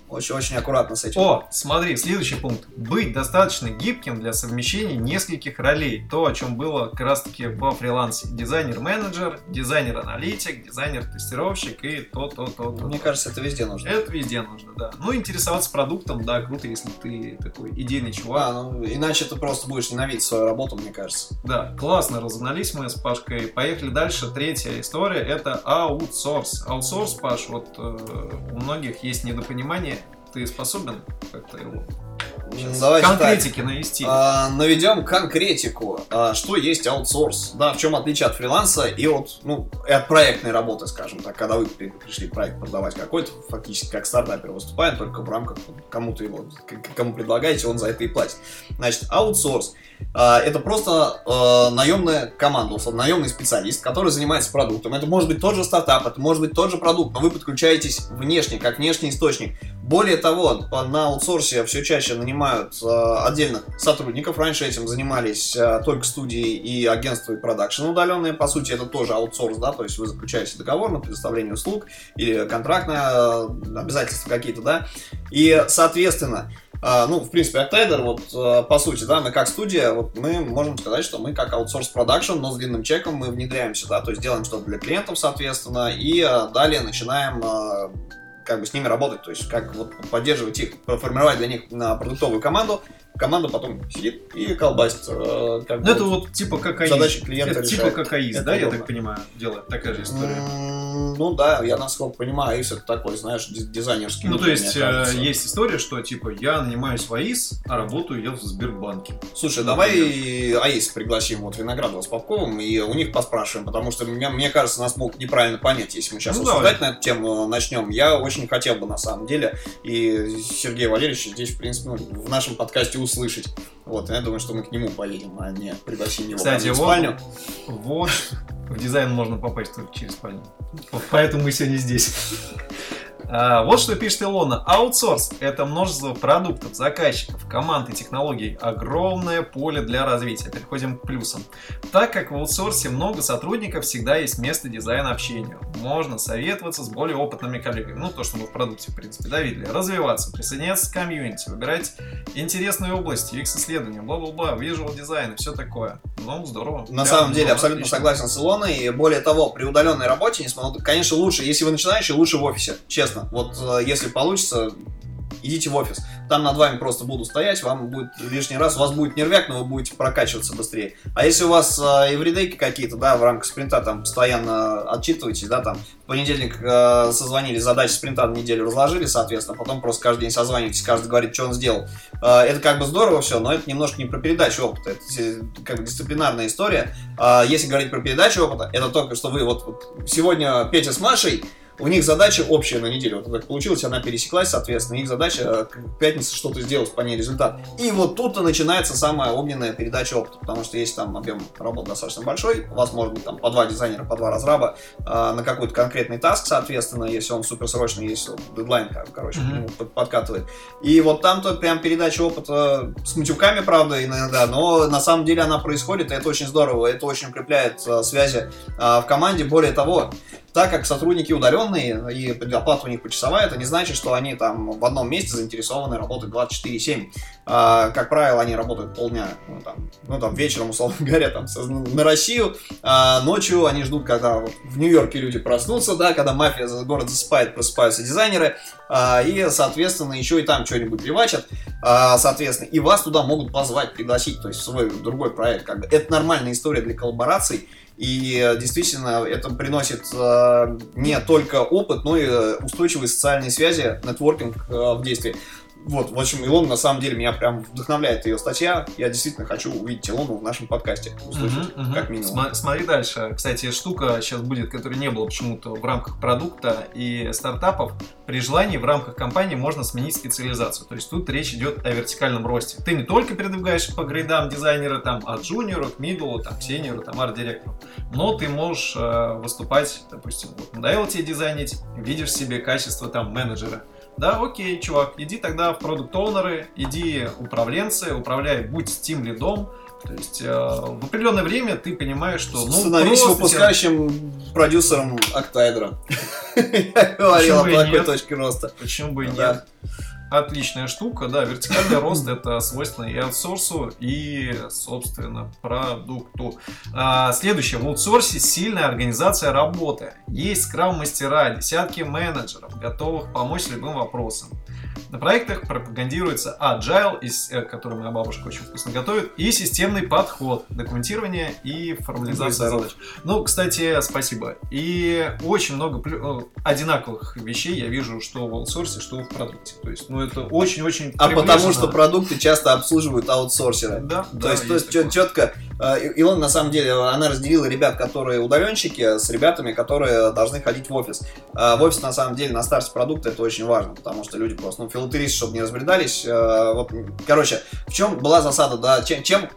очень-очень аккуратно с этим. О, смотри, следующий пункт. Быть достаточно гибким для совмещения нескольких ролей. То, о чем было как раз таки во фрилансе. Дизайнер-менеджер, дизайнер-аналитик, дизайнер-тестировщик и то, то, то, то. Мне то. кажется, это везде нужно. Это везде нужно, да. Ну, интересоваться продуктом, да, круто, если ты такой идейный чувак. А, ну, иначе ты просто будешь ненавидеть свою работу, мне кажется. Да, классно разогнались мы с Пашкой. Поехали дальше. Третья история это аутсорс. Аутсорс, Паш, вот э, у многих есть недопонимание. Ты способен как-то его сейчас Давайте так. конкретики навести? А, наведем конкретику. А, что есть аутсорс? Да, в чем отличие от фриланса и от, ну, и от проектной работы, скажем так, когда вы при- пришли проект продавать какой-то, фактически как стартапер выступаем, только в рамках вот, кому-то его, кому предлагаете, он за это и платит. Значит, аутсорс. А, это просто э, наемная команда, условно, наемный специалист, который занимается продуктом. Это может быть тот же стартап, это может быть тот же продукт, но вы подключаетесь внешне, как внешний источник. Более того, на аутсорсе все чаще нанимают э, отдельных сотрудников. Раньше этим занимались э, только студии и агентства и продакшн удаленные. По сути, это тоже аутсорс, да, то есть вы заключаете договор на предоставление услуг или контрактные э, обязательства какие-то, да. И, соответственно, ну, в принципе, Octaider, вот, по сути, да, мы как студия, вот, мы можем сказать, что мы как аутсорс продакшн, но с длинным чеком мы внедряемся, да, то есть делаем что-то для клиентов, соответственно, и далее начинаем как бы с ними работать, то есть как вот поддерживать их, формировать для них на продуктовую команду, команда потом сидит и колбасит. э, как Ну, это вот типа как АИС. задачи клиента Это типа как АИС, да, я удобно. так понимаю, делает такая же история. Ну да, я насколько понимаю, АИС это такой, знаешь, диз- дизайнерский. Ну, то есть, э, есть история, что, типа, я нанимаюсь в АИС, а работаю я в Сбербанке. Слушай, давай АИС пригласим вот Виноградова с Попковым и у них поспрашиваем, потому что мне, мне кажется, нас могут неправильно понять, если мы сейчас Ну, обсуждать на эту тему начнем. Я очень хотел бы на самом деле и Сергея Валерьевича здесь, в принципе, ну, в нашем подкасте услышать. Вот, я думаю, что мы к нему поедем, а не пригласим его Кстати, в вот, спальню. вот в дизайн можно попасть только через спальню. Поэтому мы сегодня здесь. А, вот что пишет Илона. Аутсорс – это множество продуктов, заказчиков, команд и технологий. Огромное поле для развития. Переходим к плюсам. Так как в аутсорсе много сотрудников, всегда есть место дизайна общению. Можно советоваться с более опытными коллегами. Ну, то, что мы в продукте, в принципе, да, видели. Развиваться, присоединяться к комьюнити, выбирать интересные области, UX-исследования, бла-бла-бла, visual дизайн и все такое. Ну, здорово. На Прям, самом деле, абсолютно отлично. согласен с Илоной. И более того, при удаленной работе, несмотря конечно, лучше, если вы начинающий, лучше в офисе, честно. Вот э, если получится, идите в офис. Там над вами просто буду стоять, вам будет лишний раз, у вас будет нервяк, но вы будете прокачиваться быстрее. А если у вас э, эвридейки какие-то, да, в рамках спринта там постоянно отчитываетесь, да, там в понедельник э, созвонились, задачи спринта на неделю разложили, соответственно, потом просто каждый день созваниваетесь, каждый говорит, что он сделал. Э, это как бы здорово все, но это немножко не про передачу опыта, это э, как бы дисциплинарная история. А если говорить про передачу опыта, это только что вы вот, вот сегодня Петя с Машей, у них задача общая на неделю. Вот так получилось, она пересеклась, соответственно, их задача э, к пятнице что-то сделать, по ней результат. И вот тут-то начинается самая огненная передача опыта, потому что если там объем работы достаточно большой, у вас может быть там по два дизайнера, по два разраба э, на какой-то конкретный таск, соответственно, если он суперсрочный, если дедлайн, кор- короче, к нему под- подкатывает. И вот там-то прям передача опыта с матюками, правда, иногда, но на самом деле она происходит, и это очень здорово, это очень укрепляет э, связи э, в команде. Более того, так как сотрудники удаленные и оплата у них почасовая, это не значит, что они там в одном месте заинтересованы работать 24-7. А, как правило, они работают полдня, ну там, ну, там вечером, условно говоря, там, на Россию, а ночью они ждут, когда вот в Нью-Йорке люди проснутся, да, когда мафия город засыпает, просыпаются дизайнеры, а, и, соответственно, еще и там что-нибудь привачат, а, соответственно, и вас туда могут позвать, пригласить, то есть свой другой проект, как бы. Это нормальная история для коллабораций, и э, действительно это приносит э, не только опыт, но и э, устойчивые социальные связи, нетворкинг в действии. Вот, в общем, Илон на самом деле меня прям вдохновляет ее статья. Я действительно хочу увидеть Илону в нашем подкасте. Услышать, мгм. как минимум. Сма- Смотри дальше. Кстати, штука сейчас будет, которой не было почему-то в рамках продукта и стартапов. При желании в рамках компании можно сменить специализацию. То есть тут речь идет о вертикальном росте. Ты не только передвигаешь по грейдам дизайнера там, от джуниора к мидлу, там, сеньору, там, арт-директору, но ты можешь э, выступать, допустим, вот, надоело тебе дизайнить, видишь в себе качество там менеджера. Да, окей, чувак, иди тогда в продукт оунеры иди управленцы, управляй, будь тим лидом. То есть э, в определенное время ты понимаешь, что ну Становись выпускающим продюсером Октайдера. Я говорил о такой точке роста. почему бы и нет. Отличная штука, да, вертикальный рост это свойственно и аутсорсу, и, собственно, продукту. А, следующее, в аутсорсе сильная организация работы. Есть скрам-мастера, десятки менеджеров, готовых помочь любым вопросом. На проектах пропагандируется agile, и с- э, который моя бабушка очень вкусно готовит, и системный подход, документирование и формализация задач. Ну, кстати, спасибо. И очень много плю- э, одинаковых вещей я вижу, что в аутсорсе, что в продукте. То есть, ну, это очень-очень А потому что продукты часто обслуживают аутсорсеры. Да, То да, есть, то есть четко, Илон на самом деле, она разделила ребят, которые удаленщики, с ребятами, которые должны ходить в офис. А В офис, на самом деле, на старте продукта это очень важно, потому что люди просто, ну, филателисты, чтобы не разбредались. э, Вот, короче, в чем была засада, да, чем, чем э,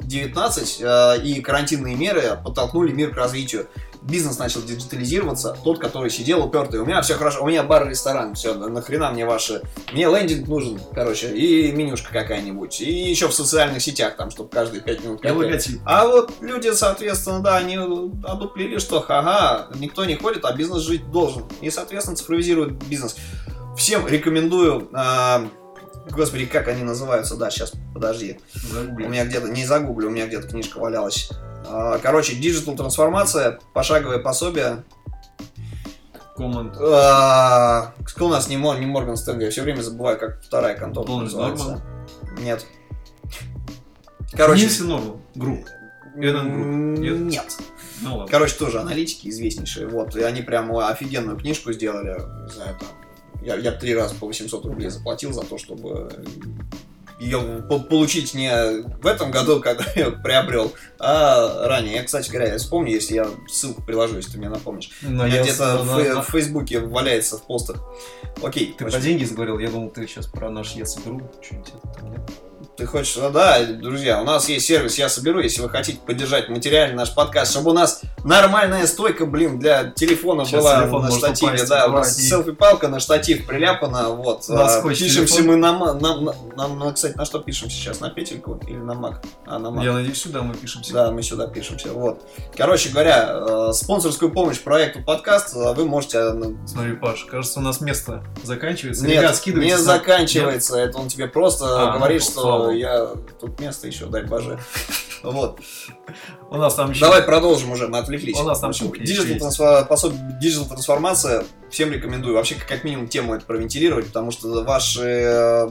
COVID-19 э, и карантинные меры подтолкнули мир к развитию. Бизнес начал диджитализироваться, тот, который сидел упертый. У меня все хорошо, у меня бар-ресторан, все, нахрена мне ваши... Мне лендинг нужен, короче, и менюшка какая-нибудь. И еще в социальных сетях, там, чтобы каждые 5 минут... И какая- логотип. а вот люди, соответственно, да, они одуплили, что ха-ха, никто не ходит, а бизнес жить должен. И, соответственно, цифровизируют бизнес. Всем рекомендую... а, Господи, как они называются? Да, сейчас, подожди. У Загугли. меня где-то, не загуглю, у меня где-то книжка валялась. А, Короче, digital трансформация, пошаговое пособие. Команд. А, Кто у нас не, Мор- не Морган Стэнли? Я все время забываю, как вторая контора Полный называется. Нет. Короче, Nielsen Norman. Group. Эден Нет? нет. Ну ладно. Короче, тоже аналитики известнейшие. Вот, и они прям офигенную книжку сделали. Знаю, там. Я, я три раза по 800 рублей заплатил за то, чтобы ее получить не в этом году, когда я приобрел, а ранее. Я, кстати говоря, я вспомню, если я ссылку приложу, если ты мне напомнишь. Но Она я где-то в, на- в Фейсбуке валяется в постах. Окей. Ты очень- про деньги заговорил, я думал, ты сейчас про наш я соберу что-нибудь это нет? Ты хочешь, ну да, друзья, у нас есть сервис «Я соберу», если вы хотите поддержать материально наш подкаст, чтобы у нас нормальная стойка, блин, для телефона Сейчас была телефон на штативе, упасть, да, у нас давай, и- селфи-палка на штатив приляпана, вот. А, Пишемся телефон. мы на, на, на, на- на- кстати, на что пишем сейчас, на петельку или на мак? А, на мак. Я надеюсь, сюда мы пишемся. Да, мы сюда пишемся, вот. Короче говоря, э, спонсорскую помощь проекту подкаст э, вы можете... э, Смотри, Паш, кажется, у нас место заканчивается. Нет, Ребят, не заканчивается, это он тебе просто А, говорит, ну, что богу. я тут место еще, дай боже. Вот. У нас там еще... Давай продолжим уже, мы отвлеклись. У нас там общем, digital еще есть. трансфо- пособие- digital трансформация всем рекомендую. Вообще, как- минимум, тему это провентилировать, потому что ваши э,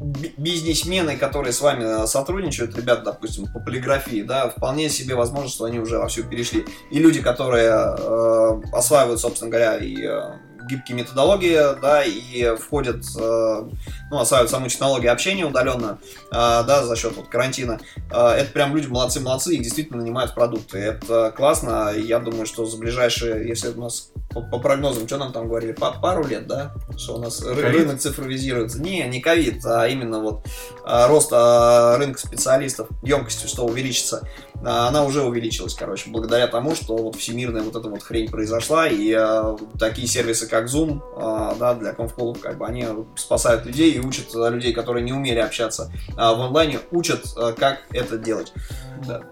би- бизнесмены, которые с вами э, сотрудничают, ребят, допустим, по полиграфии, да, вполне себе возможно, что они уже вовсю перешли. И люди, которые э, осваивают, собственно говоря, и э, гибкие методологии, да, и входят, э, ну, осваивают саму технологию общения удаленно, э, да, за счет вот карантина, э, это прям люди молодцы-молодцы, их действительно нанимают продукты. Это классно, я думаю, что за ближайшие, если у нас по, по прогнозам, что нам там говорили, по пару лет, да, что у нас Ковид? рынок цифровизируется. Не, не ковид, а именно вот рост рынка специалистов, емкостью, что увеличится, она уже увеличилась, короче, благодаря тому, что вот всемирная вот эта вот хрень произошла, и такие сервисы, как Zoom, а, да, для конфколов, как бы, они спасают людей и учат людей, которые не умели общаться а, в онлайне, учат, а, как это делать. Да.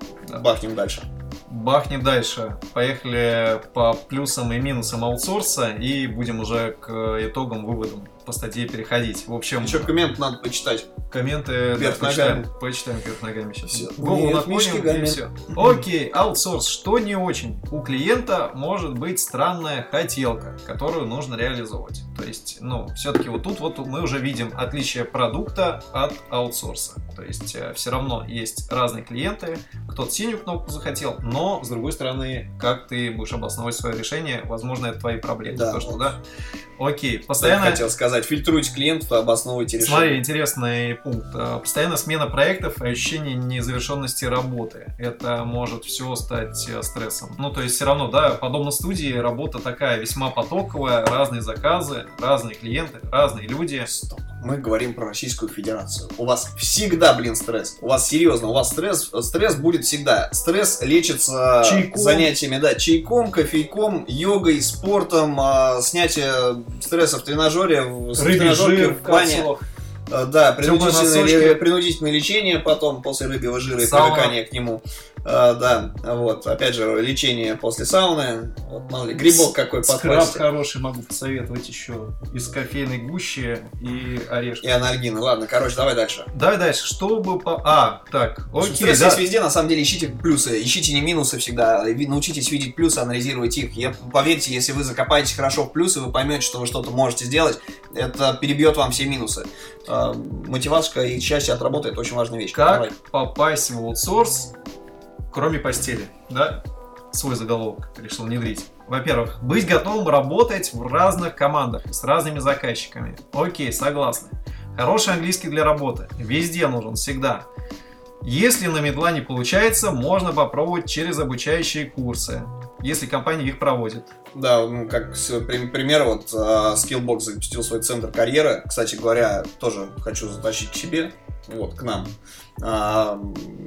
Бахнем дальше. Бахнем дальше. Поехали по плюсам и минусам аутсорса и будем уже к итогам, выводам по статье переходить. В общем, Еще коммент надо почитать. комменты Вверх да, почитаем, ногами. почитаем вверх ногами сейчас. Всё. Голову Нет, наклоним и все. Окей, аутсорс. Что не очень? У клиента может быть странная хотелка, которую нужно реализовывать. То есть, ну, все-таки вот тут вот мы уже видим отличие продукта от аутсорса. То есть, все равно есть разные клиенты, кто-то синюю кнопку захотел, но, с другой стороны, как ты будешь обосновывать свое решение, возможно, это твои проблемы. Да, То, что, вот. да? Окей, Я постоянно... хотел сказать, фильтруйте клиентов, обосновывайте решение. Смотри, интересный пункт. Э, Постоянно смена проектов и ощущение незавершенности работы. Это может все стать э, стрессом. Ну, то есть, все равно, да, подобно студии, работа такая весьма потоковая, разные заказы, разные клиенты, разные люди. Стоп. Мы говорим про Российскую Федерацию. У вас всегда, блин, стресс. У вас серьезно, у вас стресс, стресс будет всегда. Стресс лечится Чайком. занятиями, да, чайком, кофейком, йогой, спортом, а, снятие стресса в тренажере, в, Рыбий тренажерке, жир в бане. капсулах. А, Да, принудительное, принудительное лечение потом после рыбьего жира и Сауна. привыкание к нему. А, да, вот, опять же, лечение после сауны. Вот, мало ли, грибок какой Скраб подхватите. хороший могу посоветовать еще. Из кофейной гущи и орешки. И анальгины. Ладно, короче, давай дальше. Давай дальше. Чтобы по... А, так, окей, Стресс да. есть везде, на самом деле ищите плюсы, ищите не минусы всегда, научитесь видеть плюсы, анализировать их. Я, поверьте, если вы закопаетесь хорошо в плюсы, вы поймете, что вы что-то можете сделать, это перебьет вам все минусы. А, Мотивашка и счастье от работы это очень важная вещь. Как Давай. попасть в аутсорс, кроме постели, да? Свой заголовок решил внедрить. Во-первых, быть готовым работать в разных командах и с разными заказчиками. Окей, согласны. Хороший английский для работы. Везде нужен, всегда. Если на медла не получается, можно попробовать через обучающие курсы, если компания их проводит. Да, ну, как пример, вот а, Skillbox запустил свой центр карьеры. Кстати говоря, тоже хочу затащить к себе, вот, к нам. А,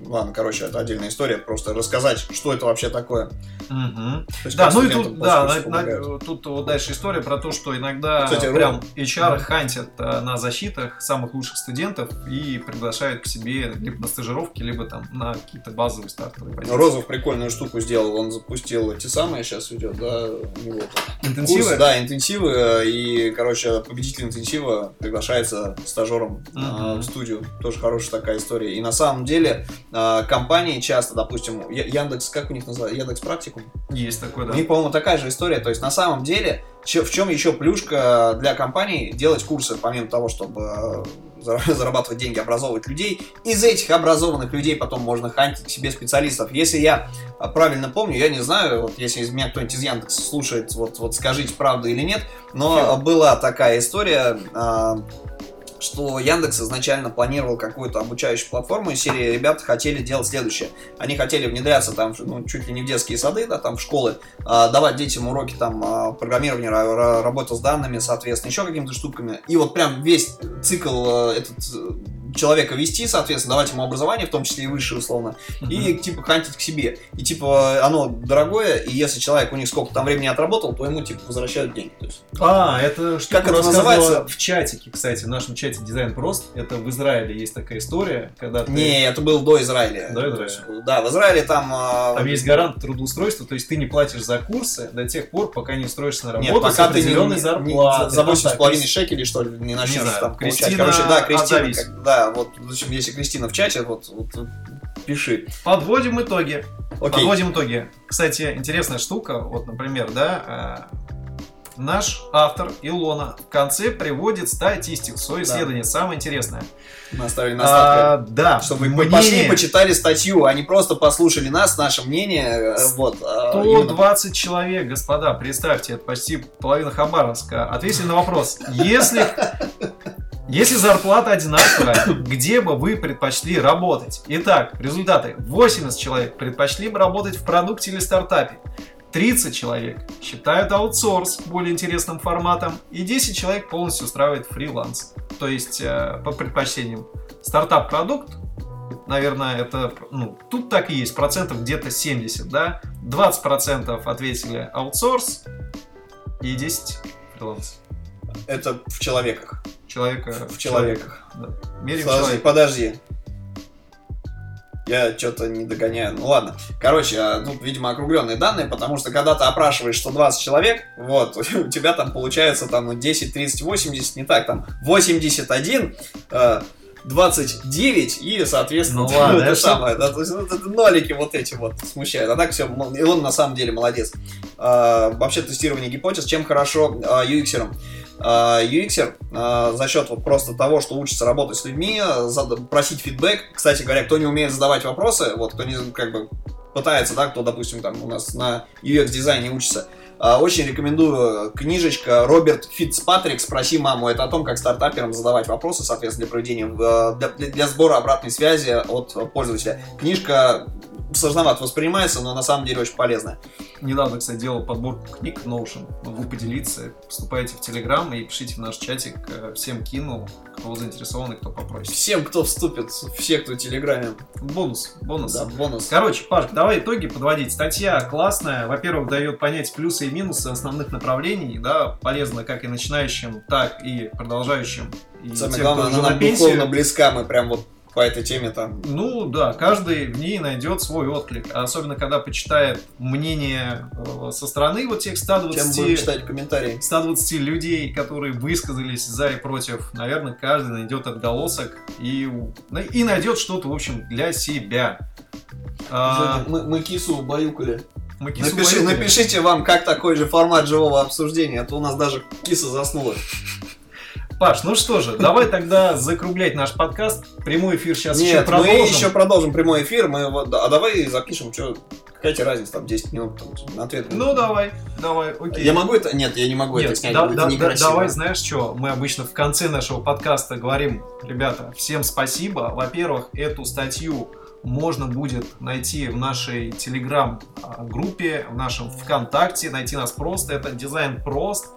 ладно, короче, это отдельная история. Просто рассказать, что это вообще такое. То есть Да, ну и тут, да, на- на- тут вот дальше история про то, что иногда Кстати, прям HR хантят э, на защитах самых лучших студентов и приглашают к себе либо на стажировки, либо там на какие-то базовые стартовые позиции. Розов прикольную штуку сделал. Он запустил эти самые сейчас идет, да, у него там Интенсивы? Курсы, да, интенсивы, э, и, короче, победитель интенсива приглашается стажером э, Мгм. в студию. Тоже хорошая такая история. И на самом деле э, компании часто, допустим, Яндекс, как у них называется? Яндекс Практикум? Есть такое, да. У них, по-моему, такая же история. То есть, на самом деле, в чем еще плюшка для компаний делать курсы, помимо того, чтобы зара- зарабатывать деньги, образовывать людей. Из этих образованных людей потом можно хантить себе специалистов. Если я а, правильно помню, я не знаю, вот если из меня кто-нибудь из Яндекса слушает, вот, вот скажите, правда или нет, но Фил. была такая история, а, что Яндекс изначально планировал какую-то обучающую платформу, и серии ребят хотели делать следующее. Они хотели внедряться там, ну, чуть ли не в детские сады, да, там в школы, а, давать детям уроки там а, программирования, ра- ра- работы с данными, соответственно, еще какими-то штуками. И вот прям весь цикл э, этот человека вести, соответственно, давать ему образование, в том числе и высшее, условно, и типа хантить к себе. И типа оно дорогое, и если человек у них сколько там времени отработал, то ему типа возвращают деньги. То есть, А, это что Как это называется? в чатике, кстати, в нашем чате Дизайн Прост. Это в Израиле есть такая история, когда ты... Не, это было до Израиля. До Израиля. Да, в Израиле там... а, Там есть гарант трудоустройства, то есть ты не платишь за курсы до тех пор, пока не устроишься на работу Нет, с пока ты не, определенной не- за Там 8,5 так, шекелей, что ли, не начнешь там получать. Кристина Короче, да, Кристина, как- да, вот, в общем, если Кристина в чате, вот, вот пиши. Подводим итоги. Окей. Подводим итоги. Кстати, интересная штука, вот, например, да, э, наш автор Илона в конце приводит статистику, свое Да. исследование, самое интересное. Мы оставили настатки. А, да, Чтобы мнение пошли и почитали статью, а не просто послушали нас, наше мнение. э, Вот, а, именно 120 человек, господа, представьте, это почти половина Хабаровска. Ответили на вопрос. Если, если зарплата одинаковая, где бы вы предпочли работать? Итак, результаты. 80 человек предпочли бы работать в продукте или стартапе. 30 человек считают аутсорс более интересным форматом, и 10 человек полностью устраивает фриланс. То есть, э, по предпочтениям, стартап-продукт, наверное, это, ну, тут так и есть, процентов где-то 70, да? 20% ответили аутсорс и 10 фриланс. это в человеках. Человека В человеках. Да. Меряем Подожди, человека. подожди. Я что-то не догоняю. Ну ладно. Короче, а, тут, видимо, округленные данные, потому что когда ты опрашиваешь 120 человек, вот, у тебя там получается там ну, 10, 30, 80, не так, там 81, э, 29 и, соответственно, Ну ладно, это самое. да, то есть, это нолики вот эти вот смущают. А так все, и он на самом деле молодец. А, вообще тестирование гипотез, чем хорошо а, UX-ером. А, UXер а, за счет вот просто того, что учится работать с людьми, а, просить фидбэк. Кстати говоря, кто не умеет задавать вопросы, вот кто не как бы пытается, да, кто, допустим, там у нас на UX дизайне учится, а, очень рекомендую книжечка Роберт Фитцпатрик «Спроси маму». Это о том, как стартаперам задавать вопросы, соответственно, для проведения, для- для сбора обратной связи от пользователя. Книжка сложновато воспринимается, но на самом деле очень полезная. Недавно, кстати, делал подборку книг Notion. Могу поделиться. Вступайте в Телеграм и пишите в наш чатик. э, Всем кину, кто заинтересованный, кто попросит. Всем, кто вступит, все, кто в Телеграме, Бонус, бонус. да, бонус. Короче, Паш, давай итоги подводить. Статья классная. Во-первых, дает понять плюсы и минусы основных направлений. Да, полезно как и начинающим, так и продолжающим. И Самое тем, главное, она на духовно близка, мы прям вот по этой теме там. Ну да, каждый в ней найдет свой отклик. А особенно, когда почитает мнение э, со стороны вот тех Чем 120 будем читать комментарии. 120 людей, которые высказались за и против, наверное, каждый найдет отголосок и, и найдет что-то, в общем, для себя. А, Мы, мы кису убаюкали. мы кису Напиши- напишите вам, как такой же формат живого обсуждения, а то у нас даже киса заснула. Паш, ну что же, давай тогда закруглять наш подкаст. Прямой эфир сейчас еще Нет, продолжим. мы еще продолжим прямой эфир. Мы вот, а давай запишем, что какая тебе разница, там 10 минут там, на ответ. Ну давай, давай, окей. Я могу это? Нет, я не могу Нет, это снять, да- да- да- давай, знаешь что, мы обычно в конце нашего подкаста говорим, ребята, всем спасибо. Во-первых, эту статью можно будет найти в нашей телеграм-группе, в нашем ВКонтакте, найти нас просто, это дизайн прост.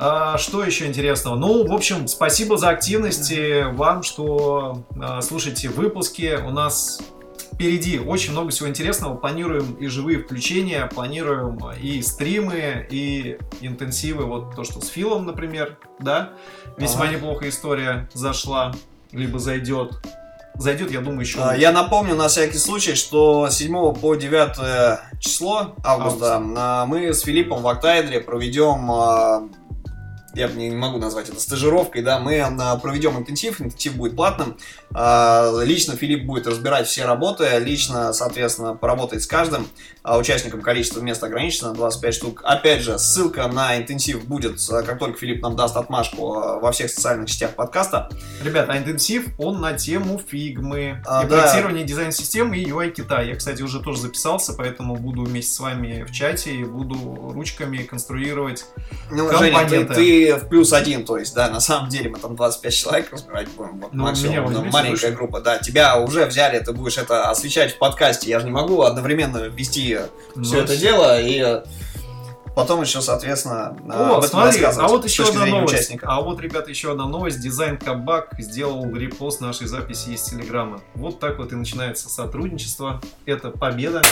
А, что еще интересного? Ну, в общем, спасибо за активность и вам, что а, слушаете выпуски. У нас впереди очень много всего интересного. Планируем и живые включения, планируем и стримы, и интенсивы. Вот то, что с Филом, например, да? Весьма Ага. неплохая история зашла, либо зайдет. Зайдет, я думаю, еще. А, Я напомню на всякий случай, что с 7 по 9 число августа а, мы с Филиппом в Октайдере проведем я не могу назвать это стажировкой, да, мы а, проведем интенсив, интенсив будет платным, А, лично Филипп будет разбирать все работы, лично, соответственно, поработает с каждым а, участником, количество мест ограничено, 25 штук. Опять же, ссылка на интенсив будет, а, как только Филипп нам даст отмашку а, во всех социальных сетях подкаста. Ребята, а интенсив, он на тему фигмы. А, и да. проектирование дизайн-системы и UI Китай. Я, кстати, уже тоже записался, поэтому буду вместе с вами в чате и буду ручками конструировать Ну, Женя, ты, Компоненты. ты в плюс один, то есть, да, на самом деле мы там 25 человек разбирать будем, вот Ну, максимум, возьмите маленькая выше. группа, да, тебя уже взяли, ты будешь это освещать в подкасте, я же не могу одновременно вести Ну, все это дело и потом еще, соответственно, э, об этом смотри, а вот еще одна новость. участника. А вот, ребята, еще одна новость. Дизайн Кабак сделал репост нашей записи из Телеграма. Вот так вот и начинается сотрудничество. Это победа.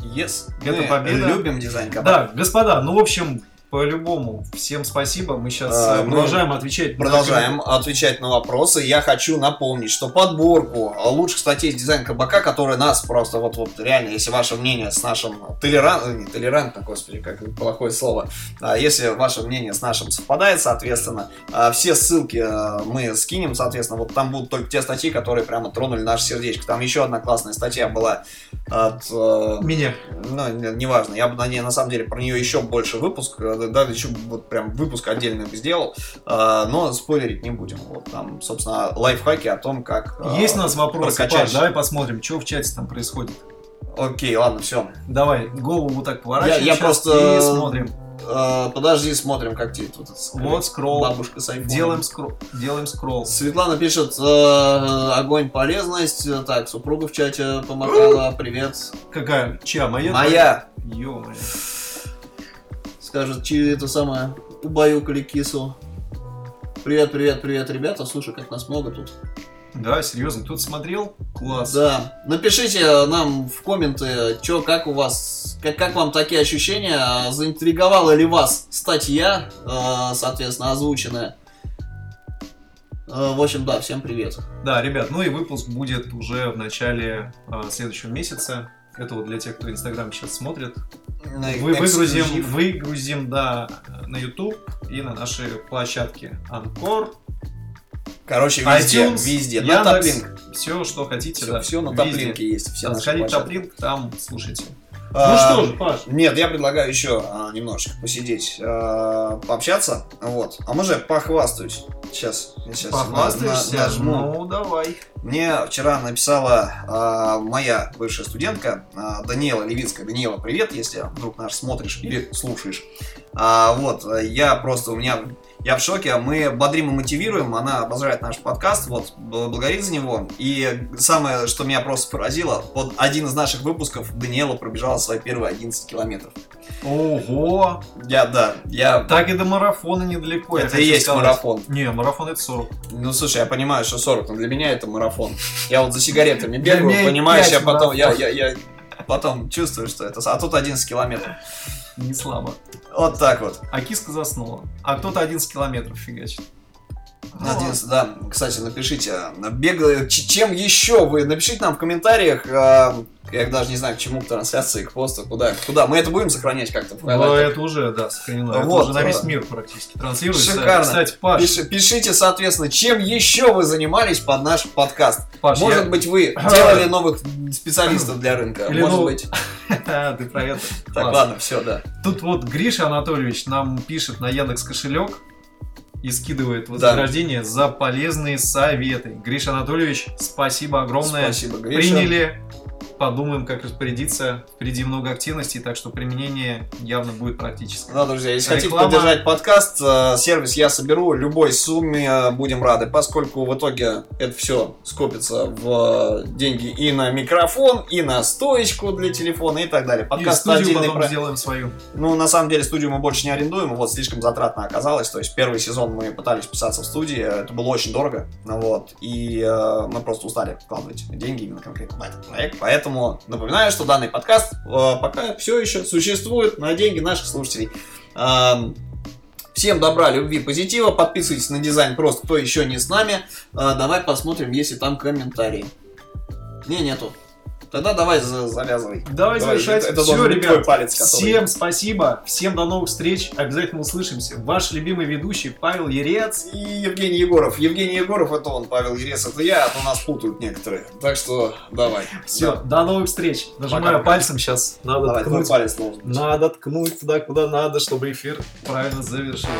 Yes, Это мы победа. любим дизайн кабак. Да, господа, ну, в общем, по-любому, всем спасибо. Мы сейчас А, мы продолжаем отвечать. на- Продолжаем отвечать на вопросы. Я хочу напомнить, что подборку лучших статей с дизайн кабака, которые нас просто вот, вот реально, если ваше мнение с нашим толерантным, не толерантно, господи, как плохое слово, а если ваше мнение с нашим совпадает, соответственно, а, все ссылки а, мы скинем, соответственно, вот там будут только те статьи, которые прямо тронули наше сердечко. Там еще одна классная статья была от э, Меня. ну, не- неважно, я бы на ней, на самом деле, про нее еще больше выпуск, э, да, еще вот прям выпуск отдельный бы сделал, а, но спойлерить не будем. Вот там, собственно, лайфхаки о том, как... э, Есть у нас вопросы, прокачать. Паш, давай посмотрим, что в чате там происходит. Окей, ладно, все. Давай, голову вот так поворачиваем Я- я просто- и смотрим. подожди, смотрим, как тебе тут. Вот скролл. Бабушка с айфоном. Делаем скролл. Делаем скролл. Светлана пишет, э, огонь, полезность. Так, супруга в чате помогала, привет. Какая? Чья? Моя? Моя, Ё-моё. Скажет, чи это самое, убаюкали кису. Привет, привет, привет, ребята. Слушай, как нас много тут. Да, серьезно, кто-то смотрел? Класс. Да. Напишите нам в комменты, чё, как у вас, как, как вам такие ощущения, заинтриговала ли вас статья, э, соответственно, озвученная. Э, В общем, да, всем привет. Да, ребят, ну и выпуск будет уже в начале э, следующего месяца. Это вот для тех, кто Инстаграм сейчас смотрит. Вы выгрузим, выгрузим, да, на YouTube и на наши площадки Анкор, Короче, везде, iTunes, везде. На Яндекс, топлинк. все, что хотите, Все, да. все на топлинке есть. Все в площадки. топлинк, там слушайте. А, Ну что же, Паш, Нет, я предлагаю еще а, немножечко посидеть, а, пообщаться. Вот. А может, похвастаюсь. Сейчас, я сейчас на- похвастаешься? на- нажму. Ну, давай. Мне вчера написала а, моя бывшая студентка а, Даниэла Левицкая. Даниэла, привет, если вдруг наш смотришь или слушаешь. А, вот, а, я просто, у меня, я в шоке, мы бодрим и мотивируем, она обожает наш подкаст, вот, бл- благодарит за него. И самое, что меня просто поразило, под один из наших выпусков Даниэла пробежала свои первые 11 километров. Ого! Я, да, я... Так и до марафона недалеко. это и есть сказать. марафон. Не, марафон это 40. Ну, слушай, я понимаю, что 40, но для меня это марафон. Я вот за сигаретами бегаю, понимаешь, я потом, я, я, я потом чувствую, что это... А тут 11 километров. Не слабо. Вот так вот. А киска заснула. А кто-то 11 километров фигачит. Ну, 11, да. Кстати, напишите, бега... ч- чем еще вы... Напишите нам в комментариях, а, я даже не знаю, к чему, к трансляции, к посту, куда, куда. Мы это будем сохранять как-то Ну, это уже, да, сохранено. Это Вот, уже на весь мир практически транслируется. Шикарно. Кстати, Паш, Пиш- Пишите, соответственно, чем еще вы занимались под наш подкаст. Паш, Может я- быть, вы делали новых специалистов для рынка. Или Может ну- быть. А, ты про это. Так, ладно, все, да. Тут вот Гриша Анатольевич нам пишет на Яндекс кошелек и скидывает Да. вознаграждение за полезные советы. Гриша Анатольевич, спасибо огромное. Спасибо, Гриша. Приняли. Подумаем, как распорядиться. Впереди много активностей, так что применение явно будет практическое. Да, друзья, если хотите Реклама. поддержать подкаст, э, сервис я соберу, любой сумме э, будем рады, поскольку в итоге это все скопится в э, деньги и на микрофон, и на стоечку для телефона и так далее. И Подкаст студию отдельный потом про- сделаем свою. Ну, на самом деле, студию мы больше не арендуем, вот слишком затратно оказалось. То есть, первый сезон мы пытались писаться в студии, это было очень дорого, ну вот, и э, мы просто устали вкладывать деньги именно конкретно в этот проект. Поэтому напоминаю, что данный подкаст э, пока все еще существует на деньги наших слушателей. Эм, Всем добра, любви, позитива. Подписывайтесь на дизайн просто, кто еще не с нами. Э, давай посмотрим, есть ли там комментарии. Не, нету. Тогда давай за- завязывай. Давай, Давай, завершать. это- это Все, ребят. палец, который- Всем спасибо. Всем до новых встреч. Обязательно услышимся. Ваш любимый ведущий Павел Ерец. И Евгений Егоров. Евгений Егоров это он, Павел Ерес это я, а то нас путают некоторые. Так что давай. Все, Да. до новых встреч. Нажимаю Пока-пока. пальцем сейчас. Надо Давай, ткнуть. палец должен быть. Надо ткнуть туда, куда надо, чтобы эфир правильно завершился.